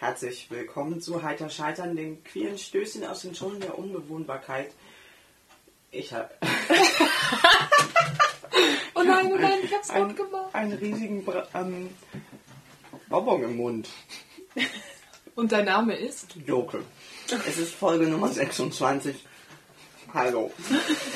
Herzlich willkommen zu Heiter Scheitern, den queeren Stößchen aus den Dschungeln der Unbewohnbarkeit. Ich habe Oh nein, oh nein, ich hab's einen, gut gemacht. einen riesigen Bra ähm, Bonbon im Mund. Und dein Name ist? Joke. Es ist Folge Nummer 26. Hallo.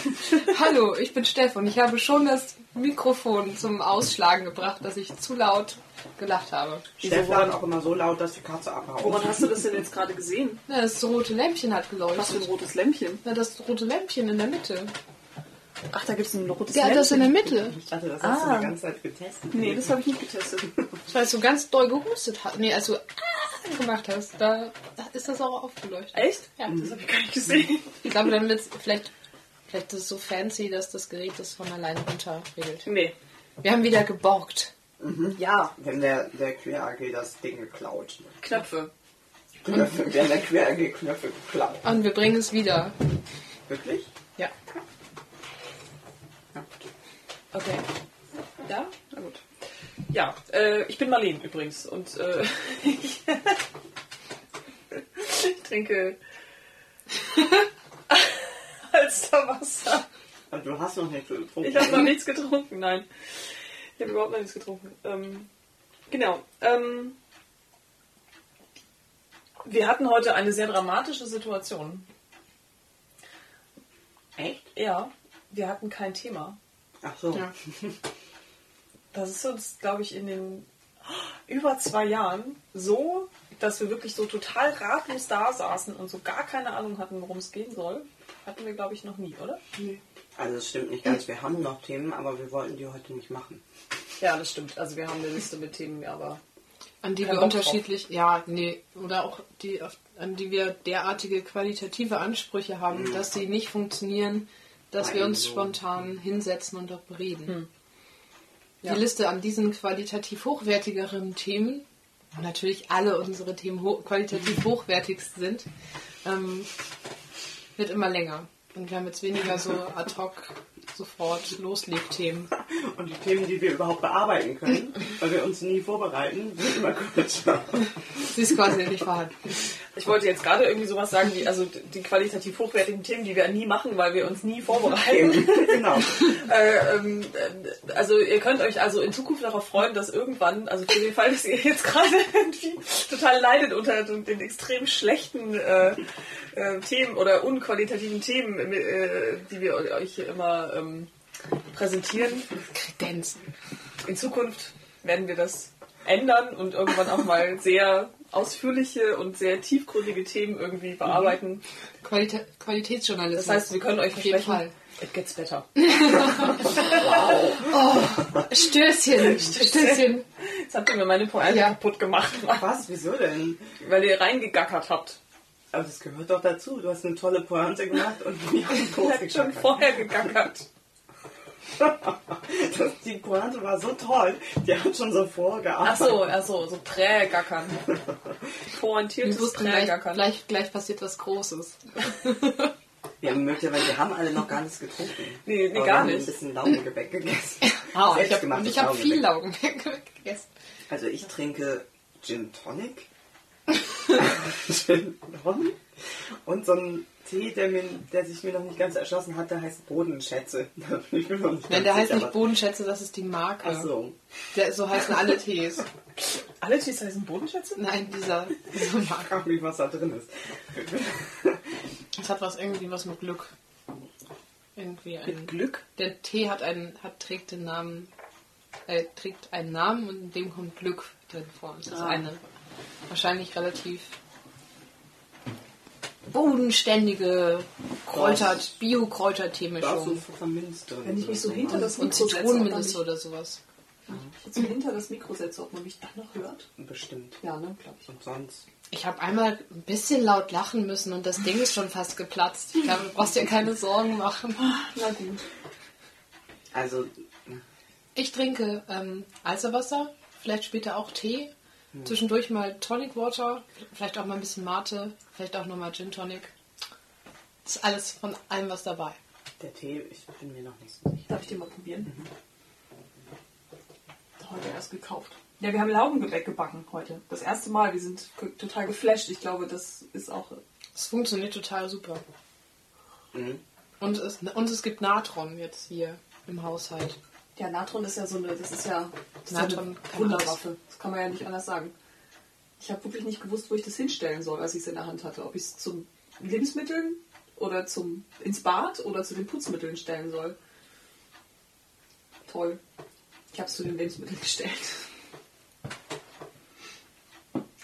Hallo, ich bin Steff und ich habe schon das Mikrofon zum Ausschlagen gebracht, dass ich zu laut gelacht habe. Steff lacht auch immer so laut, dass die Katze abhaut. Woran hast du das denn jetzt gerade gesehen? Na, das rote Lämpchen hat Was für ein geleuchtet. rotes Lämpchen? Na, das rote Lämpchen in der Mitte. Ach, da gibt es ein rotes Ja, Lämpchen. das in der Mitte. Ich dachte, das hast du Ah. die ganze Zeit getestet. Nee, das habe ich nicht getestet. Weil du ganz doll gehustet hast. Nee, als du ah gemacht hast, da ist das auch aufgeleuchtet. Echt? Ja. Das habe ich gar nicht gesehen. Ich glaube, dann wird es vielleicht, vielleicht ist es so fancy, dass das Gerät das von alleine runter regelt. Nee. Wir haben wieder geborgt. Ja, Wenn der, der Queer AG das Ding geklaut. Knöpfe. Knöpfe, der der Queer AG Knöpfe geklaut. Und wir bringen es wieder. Wirklich? Ja. Ja. Okay. Ja? Na gut. Ja, äh, ich bin Marleen übrigens und äh, ich, ich trinke Alsterwasser. Du hast noch nicht so getrunken. Ich habe noch nichts getrunken, nein. Ich habe überhaupt noch nichts getrunken. Ähm, genau. Ähm, wir hatten heute eine sehr dramatische Situation. Echt? Ja, wir hatten kein Thema. Ach so. Ja. Das ist uns, glaube ich, in den über zwei Jahren so, dass wir wirklich so total ratlos da saßen und so gar keine Ahnung hatten, worum es gehen soll. Hatten wir, glaube ich, noch nie, oder? Also es stimmt nicht ganz, wir haben noch Themen, aber wir wollten die heute nicht machen. Ja, das stimmt. Also wir haben eine Liste mit Themen, aber An die wir unterschiedlich, ja, nee, oder auch die, an die wir derartige qualitative Ansprüche haben, dass sie nicht funktionieren, dass wir uns Also. spontan hinsetzen und darüber reden. Ja. Die Liste an diesen qualitativ hochwertigeren Themen, wo natürlich alle unsere Themen ho qualitativ hochwertigst sind, ähm, wird immer länger. Und wir haben jetzt weniger so ad hoc sofort Loslegthemen. Und die Themen, die wir überhaupt bearbeiten können, weil wir uns nie vorbereiten, sind immer kürzer. Sie ist quasi nicht vorhanden. Ich wollte jetzt gerade irgendwie sowas sagen wie, also die qualitativ hochwertigen Themen, die wir nie machen, weil wir uns nie vorbereiten. genau. äh, ähm, äh, also ihr könnt euch also in Zukunft darauf freuen, dass irgendwann, also für den Fall, dass ihr jetzt gerade irgendwie total leidet unter den extrem schlechten äh, äh, Themen oder unqualitativen Themen, äh, die wir euch immer ähm, präsentieren. Kredenzen. In Zukunft werden wir das ändern und irgendwann auch mal sehr ausführliche und sehr tiefgründige Themen irgendwie bearbeiten. Qualitä Qualitätsjournalismus. Das heißt, wir können euch Auf jeden versprechen, it gets better. Stößchen. Stößchen. Jetzt habt ihr mir meine Pointe Ja. kaputt gemacht, Was? Wieso denn? weil ihr reingegackert habt. Aber das gehört doch dazu. Du hast eine tolle Pointe gemacht und wir haben Ihr habt schon vorher gegackert. Das, die Pointe war so toll. Die hat schon so Ach vorgearbeitet. so, ach so, so Prägackern. Pointiertes wussten gleich, Prägackern. gleich, gleich passiert was Großes. Wir haben möglicherweise, wir haben alle noch gar nichts getrunken. Nee, nee, Aber gar wir haben nicht. ein bisschen Laugengebäck gegessen. Ah, ich habe ich hab viel Laugengebäck. Laugen gegessen. Also ich trinke Gin Tonic. Gin. Und so einen Tee, der, mir, der sich mir noch nicht ganz erschlossen hat, der heißt Bodenschätze. Ich bin noch nicht Nein, der heißt sicher, nicht Bodenschätze, das ist die Marke. Ach so. Der, so heißen alle Tees. Alle Tees heißen Bodenschätze? Nein, dieser, diese Ich Marke. frage mich, was da drin ist. Das hat was irgendwie was mit Glück. Irgendwie ein, Mit Glück? Der Tee hat einen, hat, trägt den Namen, äh, trägt einen Namen und in dem kommt Glück drin vor. Das ist Ah. eine wahrscheinlich relativ bodenständige Kräuter, Bio-Kräutertee-Mischung. Wenn ich mich so hinter das Und Mikro man oder sowas. mich, jetzt so hinter das Mikro setze, ob man mich dann noch hört. Bestimmt. Ja, ne, glaube ich. Und sonst. Ich habe einmal ein bisschen laut lachen müssen und das Ding ist schon fast geplatzt. Ich glaube, du brauchst dir keine Sorgen machen. Na gut. Also, Ich trinke ähm, Alsterwasser, vielleicht später auch Tee. Zwischendurch mal Tonic Water, vielleicht auch mal ein bisschen Mate, vielleicht auch nochmal Gin Tonic. Ist alles von allem was dabei. der Tee, ich bin mir noch nicht so sicher. Darf ich den mal probieren? Heute erst gekauft. Ja, wir haben Laugengebäck gebacken heute. Das erste Mal. Wir sind total geflasht. Ich glaube, das ist auch. Es funktioniert total super. Mhm. Und es, und es gibt Natron jetzt hier im Haushalt. Ja, Natron ist ja so eine. Das ist ja, das ist ja Natron eine kann Wunderwaffe. Das kann man ja nicht anders sagen. Ich habe wirklich nicht gewusst, wo ich das hinstellen soll, als ich es in der Hand hatte. Ob ich es zum Lebensmitteln oder zum ins Bad oder zu den Putzmitteln stellen soll. Toll. Ich habe es zu den Lebensmitteln gestellt.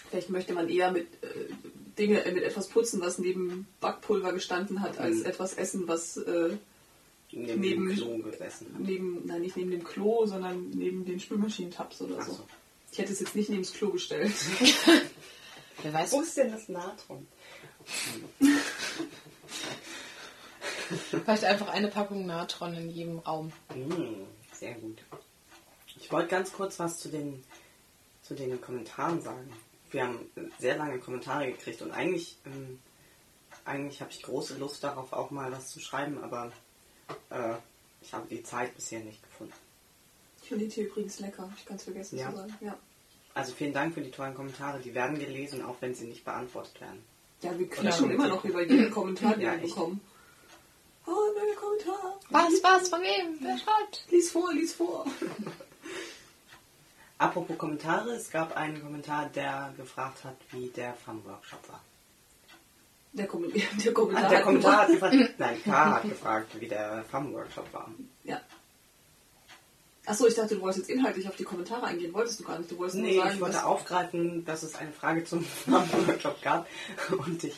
Vielleicht möchte man eher mit äh, Dinge mit etwas putzen, was neben Backpulver gestanden hat, als Mhm. etwas essen, was äh, Neben, Neben- dem Klo gesessen hat. neben, nein, nicht neben dem Klo, sondern neben den Spülmaschinentabs oder so. so. Ich hätte es jetzt nicht neben das Klo gestellt. Wer weiß, Wo ist denn das Natron? vielleicht einfach eine Packung Natron in jedem Raum. Mm, sehr gut. Ich wollte ganz kurz was zu den, zu den Kommentaren sagen. Wir haben sehr lange Kommentare gekriegt und eigentlich, ähm, eigentlich habe ich große Lust darauf, auch mal was zu schreiben, aber äh, ich habe die Zeit bisher nicht gefunden. Ich finde die Tee übrigens lecker. Ich kann es vergessen Ja. zu sagen. Ja. Also vielen Dank für die tollen Kommentare. Die werden gelesen, auch wenn sie nicht beantwortet werden. Ja, wir quatschen Oder- immer noch über jeden Kommentar, den Ja, wir bekommen. Oh, neuer Kommentar. Was, was, von wem? Wer schreibt? Lies vor, lies vor. Apropos Kommentare, es gab einen Kommentar, der gefragt hat, wie der Farm-Workshop war. Der, Kom der Kommentar. Ah, der hat Kommentar hat gefragt, nein, K hat gefragt, wie der Farm-Workshop war. Ja. Achso, ich dachte, du wolltest jetzt inhaltlich auf die Kommentare eingehen. Wolltest du gar nicht. Du wolltest Nee, nur sagen, ich wollte dass- aufgreifen, dass es eine Frage zum Farm-Workshop gab und ich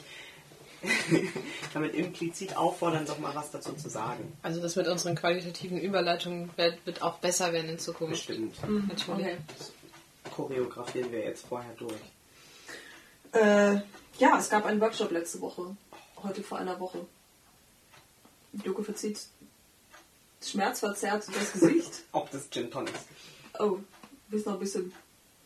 damit implizit auffordern, doch mal was dazu zu sagen. Also das mit unseren qualitativen Überleitungen wird, wird auch besser werden in Zukunft. Bestimmt. Natürlich. Okay. Choreografieren wir jetzt vorher durch. Äh, ja, es gab einen Workshop letzte Woche. Heute vor einer Woche. Luke verzieht schmerzverzerrt das Gesicht. Ob das Gin Tonic ist. Oh, bist noch ein bisschen,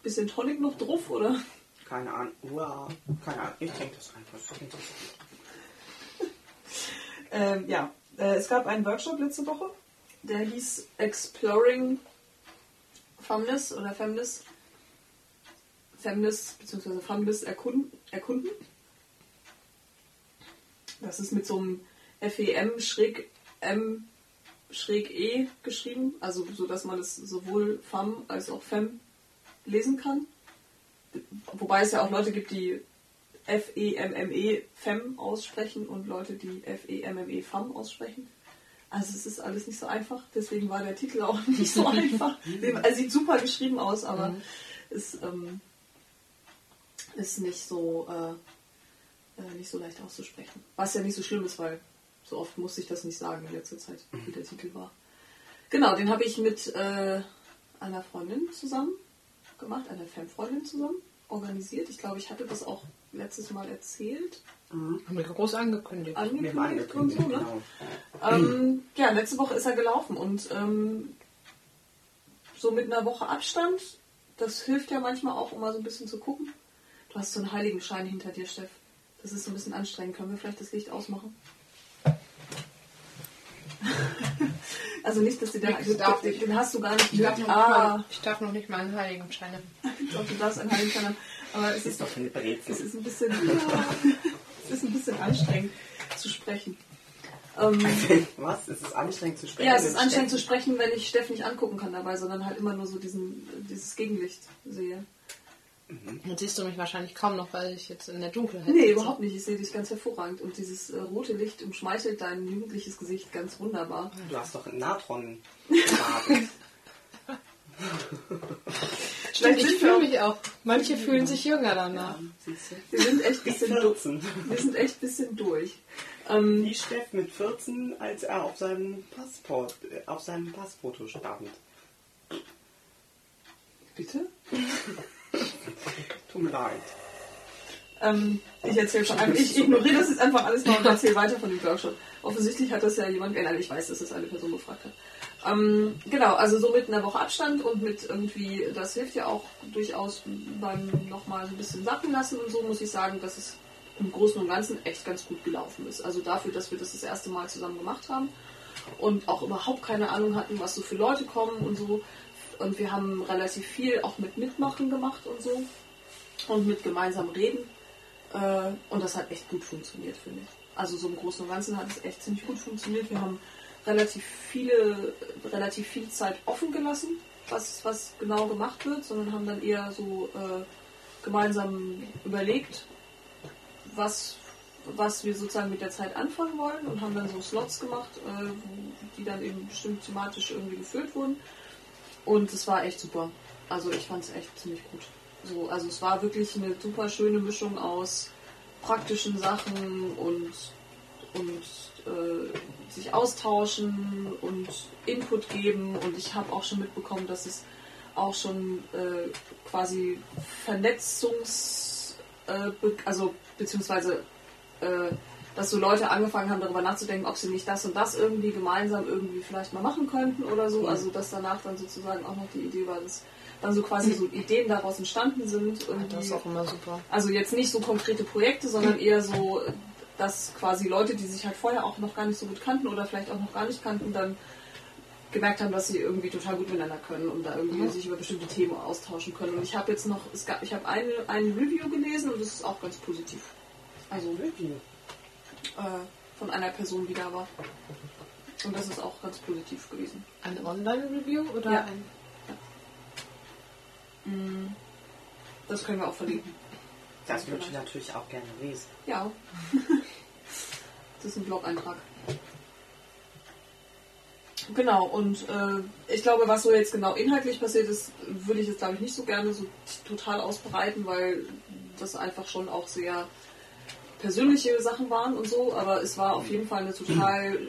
bisschen Tonic noch drauf, oder? Keine Ahnung. Uah, keine Ahnung. Ich denke das einfach. Ist. Ähm, ja, äh, es gab einen Workshop letzte Woche, der hieß Exploring Femnis oder Femnis. Femnis bzw. Femnis erkunden, erkunden. Das ist mit so einem FEM schräg M schräg E geschrieben, also so dass man es sowohl Femme als auch Fem lesen kann. Wobei es ja auch Leute gibt, die F-E-M-M-E Fem aussprechen und Leute, die F-E-M-M-E Fem aussprechen. Also es ist alles nicht so einfach, deswegen war der Titel auch nicht so einfach. Er sieht super geschrieben aus, aber ist, ähm, ist nicht so äh, äh, nicht so leicht auszusprechen. Was ja nicht so schlimm ist, weil so oft musste ich das nicht sagen in letzter Zeit, wie der Titel war. Genau, den habe ich mit äh, einer Freundin zusammen gemacht, einer Fanfreundin zusammen organisiert. Ich glaube, ich hatte das auch letztes Mal erzählt, Haben wir groß angekündigt. Wir haben angekündigt und so. angekündigt, Ne? genau. Ähm, ja, letzte Woche ist er gelaufen und ähm, so mit einer Woche Abstand, das hilft ja manchmal auch, um mal so ein bisschen zu gucken. Du hast so einen Heiligenschein hinter dir, Steff. Das ist so ein bisschen anstrengend. Können wir vielleicht das Licht ausmachen? also nicht, dass dir der, Ich darf den, nicht. den hast du gar nicht. Ich darf, noch ah, nicht mal, ich darf noch nicht mal einen Heiligenschein haben. doch, du darfst einen Heiligenschein haben. Aber es ist ist, doch eine es Brezel. ist ein bisschen, es ist ein bisschen anstrengend zu sprechen. Ähm, Was? Ist es anstrengend zu sprechen? Ja, es ist anstrengend zu Steffen- sprechen, wenn ich Steff nicht angucken kann dabei, sondern halt immer nur so diesen, dieses Gegenlicht sehe. Jetzt siehst du mich wahrscheinlich kaum noch, weil ich jetzt in der Dunkelheit Nee, sitze. überhaupt nicht. Ich sehe dich ganz hervorragend. Und dieses äh, rote Licht umschmeichelt dein jugendliches Gesicht ganz wunderbar. Du hast doch Natron gebadet. Stimmt, ich fühle mich auch. Manche fühlen sich jünger danach. Du? Wir sind echt ein bisschen, du 14. wir sind echt bisschen durch. Ähm, Wie Steff mit 14, als er auf seinem Passport, äh, auf seinem Passfoto stand. bitte? Tut mir leid. Ähm, ich erzähle schon einfach. Ich ignoriere das jetzt einfach alles mal und erzähle weiter von dem Workshop. Offensichtlich hat das ja jemand, nein, ich weiß, dass das eine Person gefragt hat. Ähm, genau, also so mit einer Woche Abstand und mit irgendwie, das hilft ja auch durchaus beim nochmal so ein bisschen sacken lassen und so, muss ich sagen, dass es im Großen und Ganzen echt ganz gut gelaufen ist. Also dafür, dass wir das das erste Mal zusammen gemacht haben und auch überhaupt keine Ahnung hatten, was so für Leute kommen und so, und wir haben relativ viel auch mit Mitmachen gemacht und so und mit gemeinsam reden. Äh, und das hat echt gut funktioniert, finde ich. Also so im Großen und Ganzen hat es echt ziemlich gut funktioniert. Wir haben relativ viele, relativ viel Zeit offen gelassen, was, was genau gemacht wird, sondern haben dann eher so äh, gemeinsam überlegt, was, was wir sozusagen mit der Zeit anfangen wollen und haben dann so Slots gemacht, äh, die dann eben bestimmt thematisch irgendwie gefüllt wurden. Und es war echt super. Also ich fand es echt ziemlich gut. So, also es war wirklich eine super schöne Mischung aus praktischen Sachen und, und äh, sich austauschen und Input geben. Und ich habe auch schon mitbekommen, dass es auch schon äh, quasi Vernetzungs, äh, also beziehungsweise äh, dass so Leute angefangen haben, darüber nachzudenken, ob sie nicht das und das irgendwie gemeinsam irgendwie vielleicht mal machen könnten oder so. Also dass danach dann sozusagen auch noch die Idee war, dass dann so quasi so Ideen daraus entstanden sind. Ja, das ist auch immer super. Also jetzt nicht so konkrete Projekte, sondern eher so, dass quasi Leute, die sich halt vorher auch noch gar nicht so gut kannten oder vielleicht auch noch gar nicht kannten, dann gemerkt haben, dass sie irgendwie total gut miteinander können und da irgendwie mhm. sich über bestimmte Themen austauschen können. Und ich habe jetzt noch, es gab, ich habe eine, ein Review gelesen und das ist auch ganz positiv. Also Review äh, von einer Person, die da war. Und das ist auch ganz positiv gewesen. Ein Online-Review oder Ja. ein. Mm, Das können wir auch verlinken. Das würde ich natürlich auch gerne lesen. Ja. das ist ein Blog-Eintrag. Genau, und äh, ich glaube, was so jetzt genau inhaltlich passiert ist, würde ich jetzt, glaube ich, nicht so gerne so total ausbreiten, weil das einfach schon auch sehr persönliche Sachen waren und so, aber es war auf jeden Fall eine total,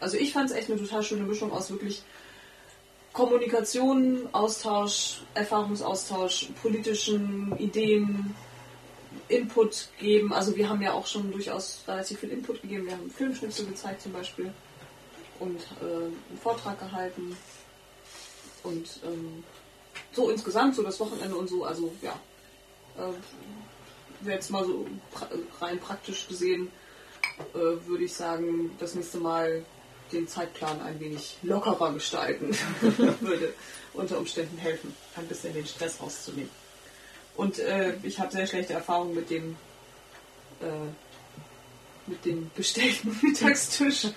also ich fand es echt eine total schöne Mischung aus wirklich Kommunikation, Austausch, Erfahrungsaustausch, politischen Ideen, Input geben. Also wir haben ja auch schon durchaus relativ viel Input gegeben. Wir haben Filmschnipsel gezeigt zum Beispiel und äh, einen Vortrag gehalten und ähm, so insgesamt so das Wochenende und so. Also ja, äh, jetzt mal so rein praktisch gesehen äh, würde ich sagen, das nächste Mal den Zeitplan ein wenig lockerer gestalten würde unter Umständen helfen, ein bisschen den Stress rauszunehmen. Und äh, ich habe sehr schlechte Erfahrungen mit dem äh, mit dem bestellten Mittagstisch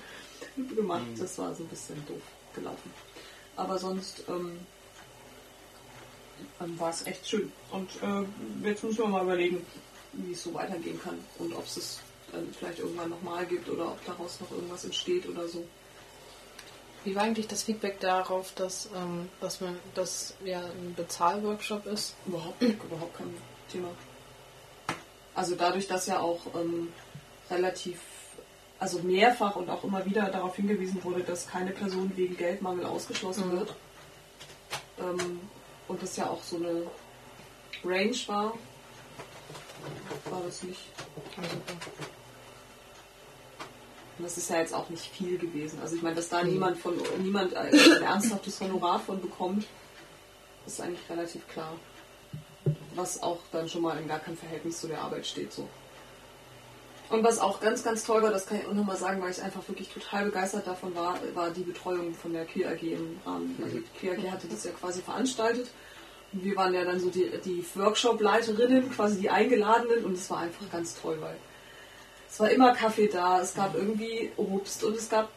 gemacht. Das war so ein bisschen doof gelaufen. Aber sonst ähm, ähm, war es echt schön. Und äh, jetzt müssen wir mal überlegen, wie es so weitergehen kann und ob es es dann vielleicht irgendwann nochmal gibt oder ob daraus noch irgendwas entsteht oder so. Wie war eigentlich das Feedback darauf, dass, ähm, dass man das ja ein Bezahlworkshop ist? Überhaupt, überhaupt kein Thema. Also dadurch, dass ja auch ähm, relativ, also mehrfach und auch immer wieder darauf hingewiesen wurde, dass keine Person wegen Geldmangel ausgeschlossen Mhm. wird. Ähm, und das ja auch so eine Range war, war das nicht. Ja. Und das ist ja jetzt auch nicht viel gewesen. Also ich meine, dass da Mhm. niemand von niemand ein ernsthaftes Honorar von bekommt, ist eigentlich relativ klar. Was auch dann schon mal in gar keinem Verhältnis zu der Arbeit steht. So. Und was auch ganz, ganz toll war, das kann ich auch nochmal sagen, weil ich einfach wirklich total begeistert davon war, war die Betreuung von der Queer AG im Rahmen. Also die Queer AG hatte das ja quasi veranstaltet. Wir waren ja dann so die, die Workshop-Leiterinnen, quasi die Eingeladenen. Und es war einfach ganz toll, weil es war immer Kaffee da, es gab irgendwie Obst und es gab,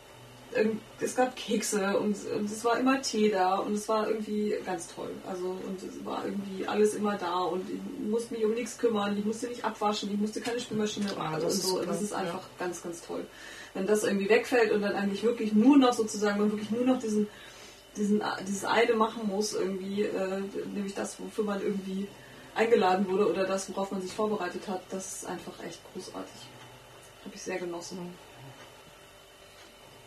es gab Kekse und, und es war immer Tee da und es war irgendwie ganz toll. Also und es war irgendwie alles immer da und ich musste mich um nichts kümmern, ich musste nicht abwaschen, ich musste keine Spülmaschine Ah, das und ist so. super, Das ist ja. einfach ganz, ganz toll. Wenn das irgendwie wegfällt und dann eigentlich wirklich nur noch sozusagen, man wirklich nur noch diesen, diesen, dieses eine machen muss, irgendwie, äh, nämlich das, wofür man irgendwie eingeladen wurde oder das, worauf man sich vorbereitet hat, das ist einfach echt großartig. Habe ich sehr genossen.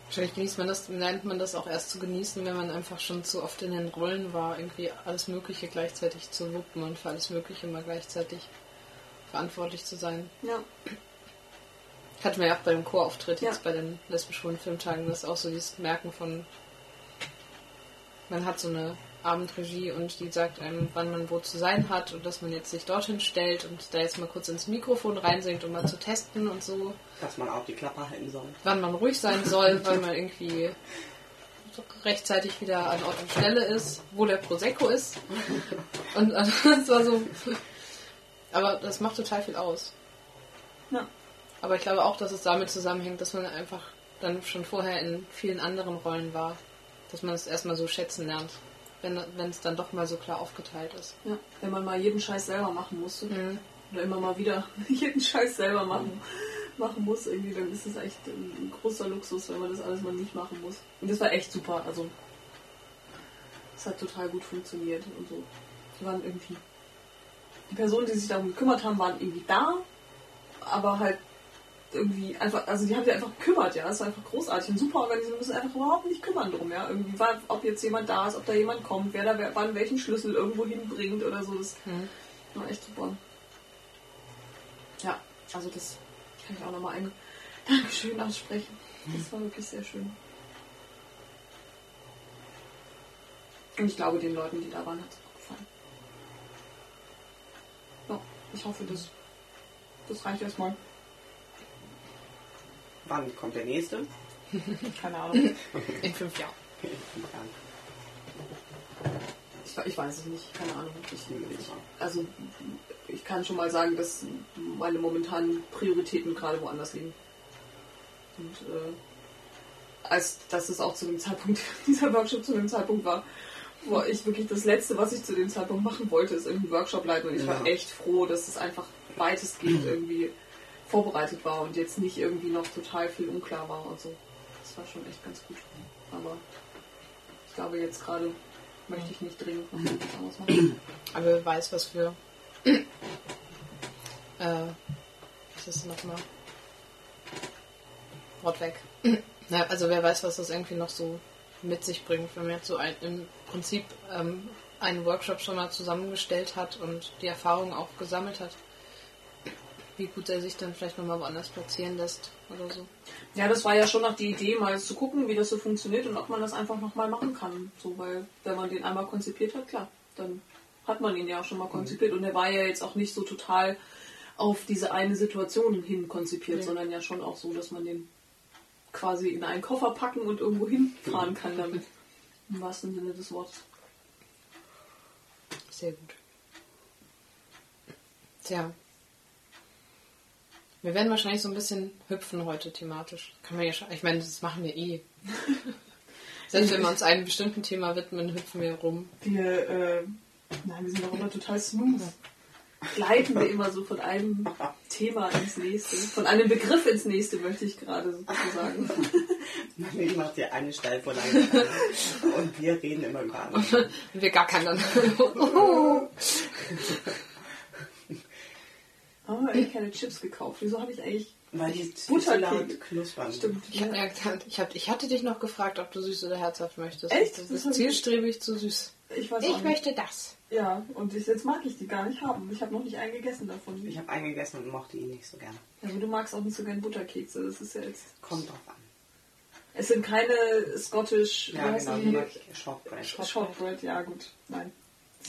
Wahrscheinlich genießt man das, lernt man das auch erst zu genießen, wenn man einfach schon zu oft in den Rollen war, irgendwie alles Mögliche gleichzeitig zu wuppen und für alles Mögliche mal gleichzeitig verantwortlich zu sein. Ja, Hatten wir ja auch bei dem Chorauftritt Ja. jetzt bei den lesbisch-schwulen Filmtagen, das ist auch so dieses Merken von, man hat so eine Abendregie und die sagt einem, wann man wo zu sein hat und dass man jetzt sich dorthin stellt und da jetzt mal kurz ins Mikrofon reinsingt, um mal zu testen und so. Dass man auch die Klappe halten soll. wann man ruhig sein soll, weil man irgendwie rechtzeitig wieder an Ort und Stelle ist, wo der Prosecco ist. Und das war so. Aber das macht total viel aus. Ja. Aber ich glaube auch, dass es damit zusammenhängt, dass man einfach dann schon vorher in vielen anderen Rollen war. Dass man es erstmal so schätzen lernt, wenn wenn es dann doch mal so klar aufgeteilt ist. Ja, wenn man mal jeden Scheiß selber machen musste. Mhm. Oder immer mal wieder jeden Scheiß selber machen, machen muss, irgendwie, dann ist es echt ein großer Luxus, wenn man das alles mal nicht machen muss. Und das war echt super. Also, es hat total gut funktioniert und so. Die waren irgendwie. Die Personen, die sich darum gekümmert haben, waren irgendwie da, aber halt irgendwie einfach, also die haben sich einfach gekümmert, ja. Das war einfach großartig und super organisiert, müssen einfach überhaupt nicht kümmern drum, ja. Irgendwie war, ob jetzt jemand da ist, ob da jemand kommt, wer da wer, wann welchen Schlüssel irgendwo hinbringt oder so. Das Mhm. war echt super. Ja, also das kann ich auch nochmal ein Dankeschön aussprechen. Das war wirklich sehr schön. Und ich glaube, den Leuten, die da waren, hat es auch gefallen. Ja, ich hoffe, das, das reicht erstmal. Wann kommt der nächste? Keine Ahnung. In fünf Jahren. Ich, ich weiß es nicht, keine Ahnung. Ich, Ich also ich kann schon mal sagen, dass meine momentanen Prioritäten gerade woanders liegen. Und äh, als dass es auch zu dem Zeitpunkt, dieser Workshop zu dem Zeitpunkt war, wo ich wirklich das Letzte, was ich zu dem Zeitpunkt machen wollte, ist irgendeinen Workshop leiten. Und ich war Ja. echt froh, dass es einfach weitestgehend irgendwie vorbereitet war und jetzt nicht irgendwie noch total viel unklar war und so. Das war schon echt ganz gut. Aber ich glaube, jetzt gerade möchte ich nicht dringend noch anderes machen. Aber wer weiß, was für. äh, was ist nochmal? Wort weg. Na, also wer weiß, was das irgendwie noch so mit sich bringt, wenn man jetzt so ein, im Prinzip ähm, einen Workshop schon mal zusammengestellt hat und die Erfahrung auch gesammelt hat. Wie gut er sich dann vielleicht nochmal woanders platzieren lässt oder so. Ja, das war ja schon noch die Idee, mal zu gucken, wie das so funktioniert und ob man das einfach nochmal machen kann. So, weil wenn man den einmal konzipiert hat, klar, dann hat man ihn ja auch schon mal konzipiert. Und er war ja jetzt auch nicht so total auf diese eine Situation hin konzipiert, Nee. sondern ja schon auch so, dass man den quasi in einen Koffer packen und irgendwo hinfahren kann damit. Im wahrsten Sinne des Wortes. Sehr gut. Tja. Wir werden wahrscheinlich so ein bisschen hüpfen heute thematisch. Kann man ja schon, ich meine, das machen wir eh. Selbst wenn wir uns einem bestimmten Thema widmen, hüpfen wir rum. Wir, äh, nein, wir sind auch immer total smooth. Gleiten wir immer so von einem Thema ins nächste. Von einem Begriff ins nächste, möchte ich gerade sozusagen. Ich mache dir eine Steilvorlage und wir reden immer über andere. Und wir gar keinen. Oh, ich habe keine Chips gekauft. Wieso habe ich eigentlich. Weil die zu Butterkeks. laut knuspern. Stimmt. Ich, ja ich, hab, ich hatte dich noch gefragt, ob du süß oder herzhaft möchtest. Echt? Das hab ich- zielstrebig zu süß. Ich weiß Ich möchte das. Ja, und ich, jetzt mag ich die gar nicht haben. Ich habe noch nicht einen gegessen davon. Ich habe einen gegessen und mochte ihn nicht so gerne. Also du magst auch nicht so gern Butterkekse. Das ist ja jetzt. Kommt drauf an. Es sind keine Scottish. Ja, genau, die? die mag ich. Shortbread. Shortbread, ja gut. Nein.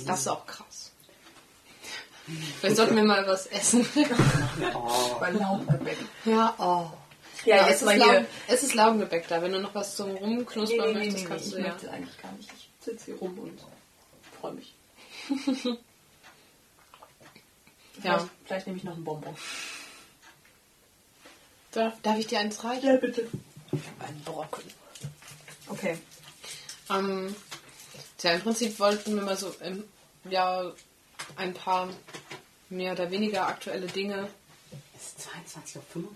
Das ist auch krass. Vielleicht sollten wir mal was essen. Oh, Bei Laugengebäck. Ja, oh. Ja, es, jetzt ist mal Laugen, hier. es ist Laugengebäck da. Wenn du noch was zum Rumknuspern nee, nee, möchtest, nee, nee, kannst ich du ja. möchte eigentlich gar nicht. Ich sitze hier rum und freue mich. Ja. Vielleicht, vielleicht nehme ich noch einen Bonbon. Darf, darf ich dir eins reichen? Ja, bitte. Ein Brocken. Okay. Ähm, tja, im Prinzip wollten wir mal so im Jahr ein paar mehr oder weniger aktuelle Dinge. es ist 22.55 Uhr.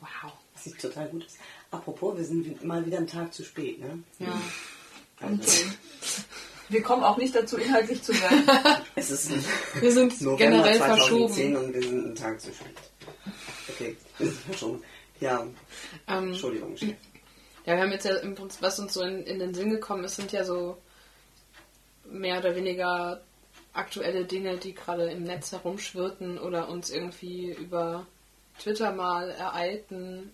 Wow. Was sieht total gut ist. Apropos, wir sind mal wieder einen Tag zu spät, ne? Ja. Also, Wir kommen auch nicht dazu, inhaltlich zu werden. es ist Wir sind November generell 2010 verschoben. und wir sind einen Tag zu spät. Okay, wir sind verschoben. Ja, Ähm, Entschuldigung. Chef. Ja, wir haben jetzt ja im Prinzip, was uns so in, in den Sinn gekommen ist, sind ja so mehr oder weniger aktuelle Dinge, die gerade im Netz herumschwirrten oder uns irgendwie über Twitter mal ereilten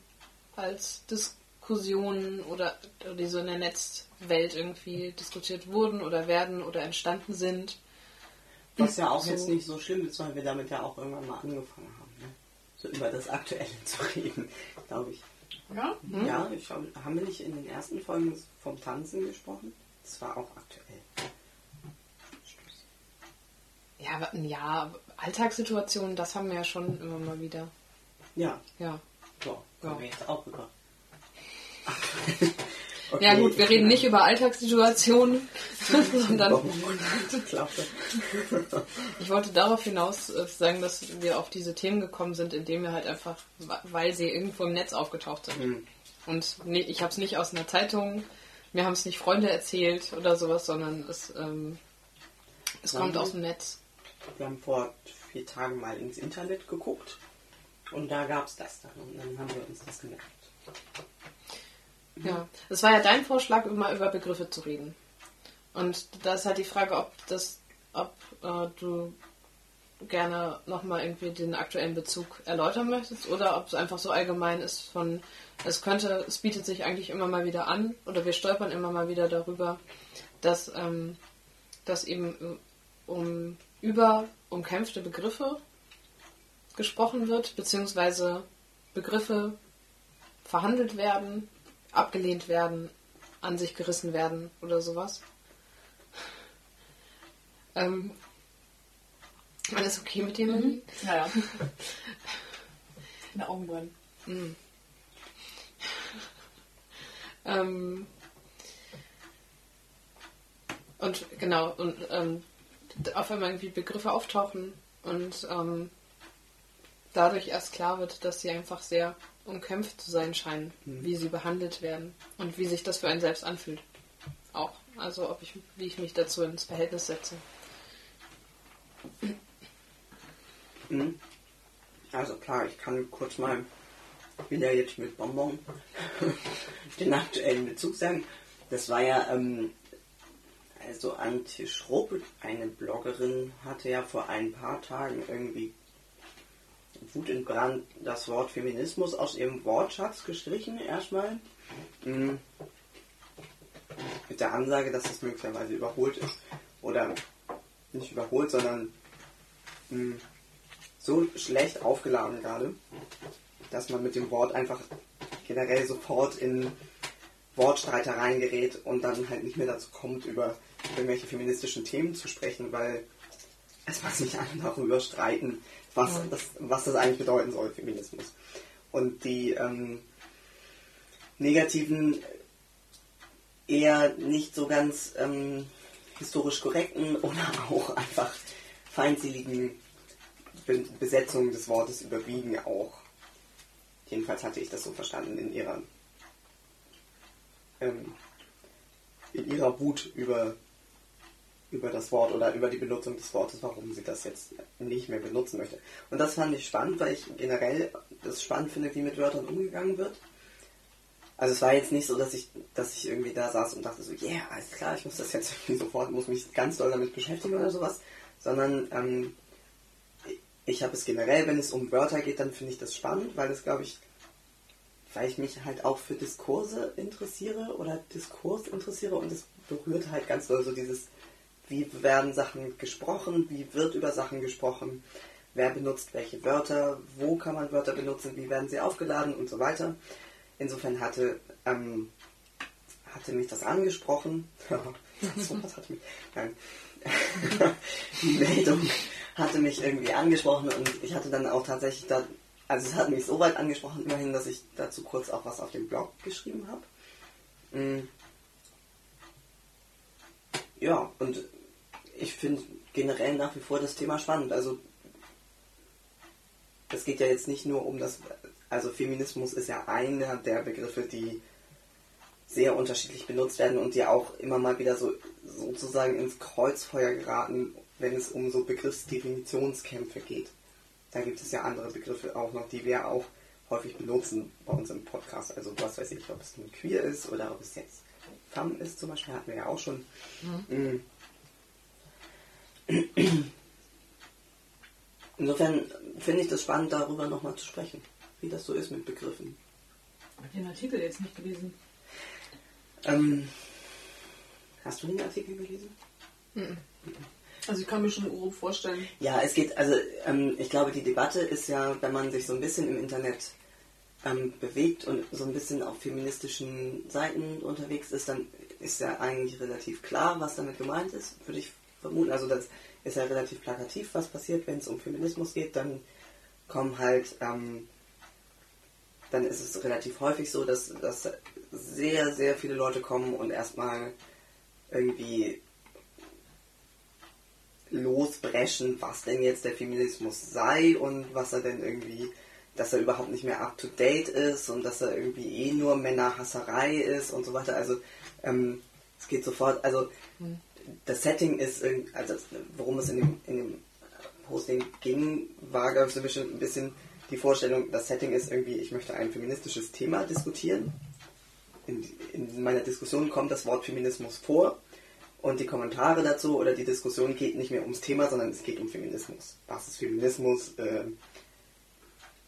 als Diskussionen oder die so in der Netzwelt irgendwie diskutiert wurden oder werden oder entstanden sind. Was ja auch So. jetzt nicht so schlimm ist, weil wir damit ja auch irgendwann mal angefangen haben. Ne? So über das Aktuelle zu reden, glaube ich. Ja? Hm? Ja, ich haben wir nicht in den ersten Folgen vom Tanzen gesprochen? Das war auch aktuell. Ja, ja, Alltagssituationen, das haben wir ja schon immer mal wieder. Ja. Ja. So, Ja. wir jetzt auch rüber. Ja gut, wir reden nicht über Alltagssituationen, sondern ich wollte darauf hinaus äh, sagen, dass wir auf diese Themen gekommen sind, indem wir halt einfach, weil sie irgendwo im Netz aufgetaucht sind. Hm. Und ich habe es nicht aus einer Zeitung, mir haben es nicht Freunde erzählt oder sowas, sondern es, ähm, es kommt Mhm. aus dem Netz. Wir haben vor vier Tagen mal ins Internet geguckt und da gab es das dann und dann haben wir uns das gemerkt. Ja, es war ja dein Vorschlag, immer über Begriffe zu reden. Und da ist halt die Frage, ob das, ob äh, du gerne nochmal irgendwie den aktuellen Bezug erläutern möchtest oder ob es einfach so allgemein ist von, es könnte, es bietet sich eigentlich immer mal wieder an oder wir stolpern immer mal wieder darüber, dass, ähm, dass eben äh, um über umkämpfte Begriffe gesprochen wird, beziehungsweise Begriffe verhandelt werden, abgelehnt werden, an sich gerissen werden oder sowas. Ähm, alles okay mit dir, Mandy? Ja, ja. Meine Augen brennen. Ähm, und genau, und ähm, auf einmal irgendwie Begriffe auftauchen und ähm, dadurch erst klar wird, dass sie einfach sehr umkämpft zu sein scheinen, wie sie behandelt werden und wie sich das für einen selbst anfühlt. Auch. Also ob ich, wie ich mich dazu ins Verhältnis setze. Mhm. Also klar, ich kann kurz mal wieder jetzt mit Bonbon den aktuellen Bezug sagen. Das war ja, ähm, also Antje Schrupp, eine Bloggerin, hatte ja vor ein paar Tagen irgendwie wutentbrannt das Wort Feminismus aus ihrem Wortschatz gestrichen, erstmal. Mhm. Mit der Ansage, dass es möglicherweise überholt ist. Oder nicht überholt, sondern mh, so schlecht aufgeladen gerade, dass man mit dem Wort einfach generell sofort in Wortstreitereien gerät und dann halt nicht mehr dazu kommt, über irgendwelche feministischen Themen zu sprechen, weil es was nicht alle darüber streiten, was, das, was das eigentlich bedeuten soll, Feminismus. Und die ähm, negativen, eher nicht so ganz ähm, historisch korrekten oder auch einfach feindseligen Be Besetzungen des Wortes überwiegen auch. Jedenfalls hatte ich das so verstanden in ihrer ähm, in ihrer Wut über über das Wort oder über die Benutzung des Wortes, warum sie das jetzt nicht mehr benutzen möchte. Und das fand ich spannend, weil ich generell das spannend finde, wie mit Wörtern umgegangen wird. Also es war jetzt nicht so, dass ich, dass ich irgendwie da saß und dachte so, yeah, alles klar, ich muss das jetzt irgendwie sofort, muss mich ganz doll damit beschäftigen oder sowas, sondern ähm, ich habe es generell, wenn es um Wörter geht, dann finde ich das spannend, weil das glaube ich, weil ich mich halt auch für Diskurse interessiere oder Diskurs interessiere und es berührt halt ganz doll so dieses, wie werden Sachen gesprochen, wie wird über Sachen gesprochen, wer benutzt welche Wörter, wo kann man Wörter benutzen, wie werden sie aufgeladen und so weiter. Insofern hatte, ähm, hatte mich das angesprochen. das Wort hat mich, nein. Die Meldung hatte mich irgendwie angesprochen und ich hatte dann auch tatsächlich da, also es hat mich so weit angesprochen, immerhin, dass ich dazu kurz auch was auf dem Blog geschrieben habe. Mm. Ja, und ich finde generell nach wie vor das Thema spannend. Also es geht ja jetzt nicht nur um das, also Feminismus ist ja einer der Begriffe, die sehr unterschiedlich benutzt werden und die auch immer mal wieder so sozusagen ins Kreuzfeuer geraten, wenn es um so Begriffsdefinitionskämpfe geht. Da gibt es ja andere Begriffe auch noch, die wir auch häufig benutzen bei uns im Podcast. Also was weiß ich, ob es nun queer ist oder ob es jetzt femme ist zum Beispiel, hatten wir ja auch schon. Mm. Insofern finde ich das spannend, darüber nochmal zu sprechen, wie das so ist mit Begriffen. Ich habe den Artikel jetzt nicht gelesen. Ähm, hast du den Artikel gelesen? Also ich kann mir schon grob vorstellen. Ja, es geht, also ähm, ich glaube, die Debatte ist ja, wenn man sich so ein bisschen im Internet ähm, bewegt und so ein bisschen auf feministischen Seiten unterwegs ist, dann ist ja eigentlich relativ klar, was damit gemeint ist, würde ich vermuten. Also das ist ja relativ plakativ, was passiert, wenn es um Feminismus geht. Dann kommen halt, ähm, dann ist es relativ häufig so, dass, dass sehr, sehr viele Leute kommen und erstmal irgendwie losbrechen, was denn jetzt der Feminismus sei und was er denn irgendwie, dass er überhaupt nicht mehr up to date ist und dass er irgendwie eh nur Männerhasserei ist und so weiter. Also ähm, es geht sofort, also mhm. Das Setting ist, also worum es in dem, in dem Posting ging, war, glaube ich, so ein bisschen die Vorstellung, das Setting ist irgendwie, ich möchte ein feministisches Thema diskutieren. In, in meiner Diskussion kommt das Wort Feminismus vor und die Kommentare dazu oder die Diskussion geht nicht mehr ums Thema, sondern es geht um Feminismus. Was ist Feminismus? Äh,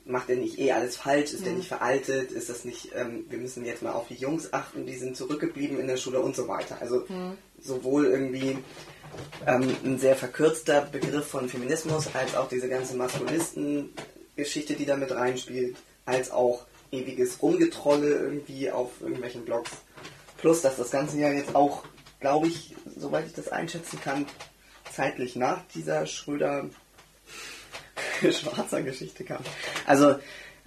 macht er nicht eh alles falsch? Ist mhm. er nicht veraltet? Ist das nicht, ähm, wir müssen jetzt mal auf die Jungs achten, die sind zurückgeblieben in der Schule und so weiter. Also mhm. Sowohl irgendwie ähm, ein sehr verkürzter Begriff von Feminismus, als auch diese ganze Maskulisten-Geschichte, die da mit reinspielt, als auch ewiges Rumgetrolle irgendwie auf irgendwelchen Blogs. Plus, dass das Ganze ja jetzt auch glaube ich, soweit ich das einschätzen kann, zeitlich nach dieser Schröder schwarzer Geschichte kam. Also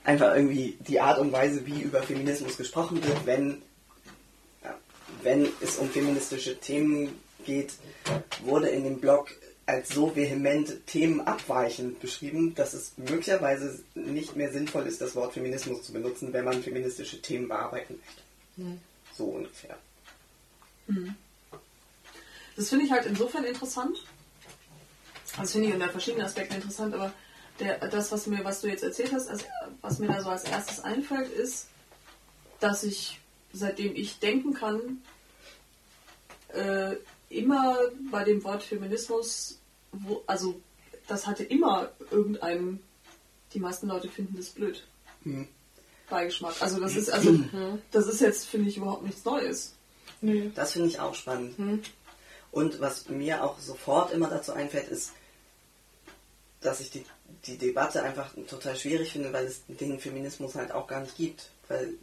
einfach irgendwie die Art und Weise, wie über Feminismus gesprochen wird, wenn, wenn es um feministische Themen geht, wurde in dem Blog als so vehement themenabweichend beschrieben, dass es möglicherweise nicht mehr sinnvoll ist, das Wort Feminismus zu benutzen, wenn man feministische Themen bearbeiten möchte. Mhm. So ungefähr. Mhm. Das finde ich halt insofern interessant. Das finde ich unter verschiedenen Aspekten interessant, aber der, das, was, mir, was du jetzt erzählt hast, als, was mir da so als erstes einfällt, ist, dass ich, seitdem ich denken kann, äh, immer bei dem Wort Feminismus, wo, also das hatte immer irgendeinem, die meisten Leute finden das blöd. Mhm. Beigeschmack. Also das ist also, mhm. das ist jetzt, finde ich, überhaupt nichts Neues. Das finde ich auch spannend. Mhm. Und was mir auch sofort immer dazu einfällt, ist, dass ich die, die Debatte einfach total schwierig finde, weil es den Feminismus halt auch gar nicht gibt. Weil,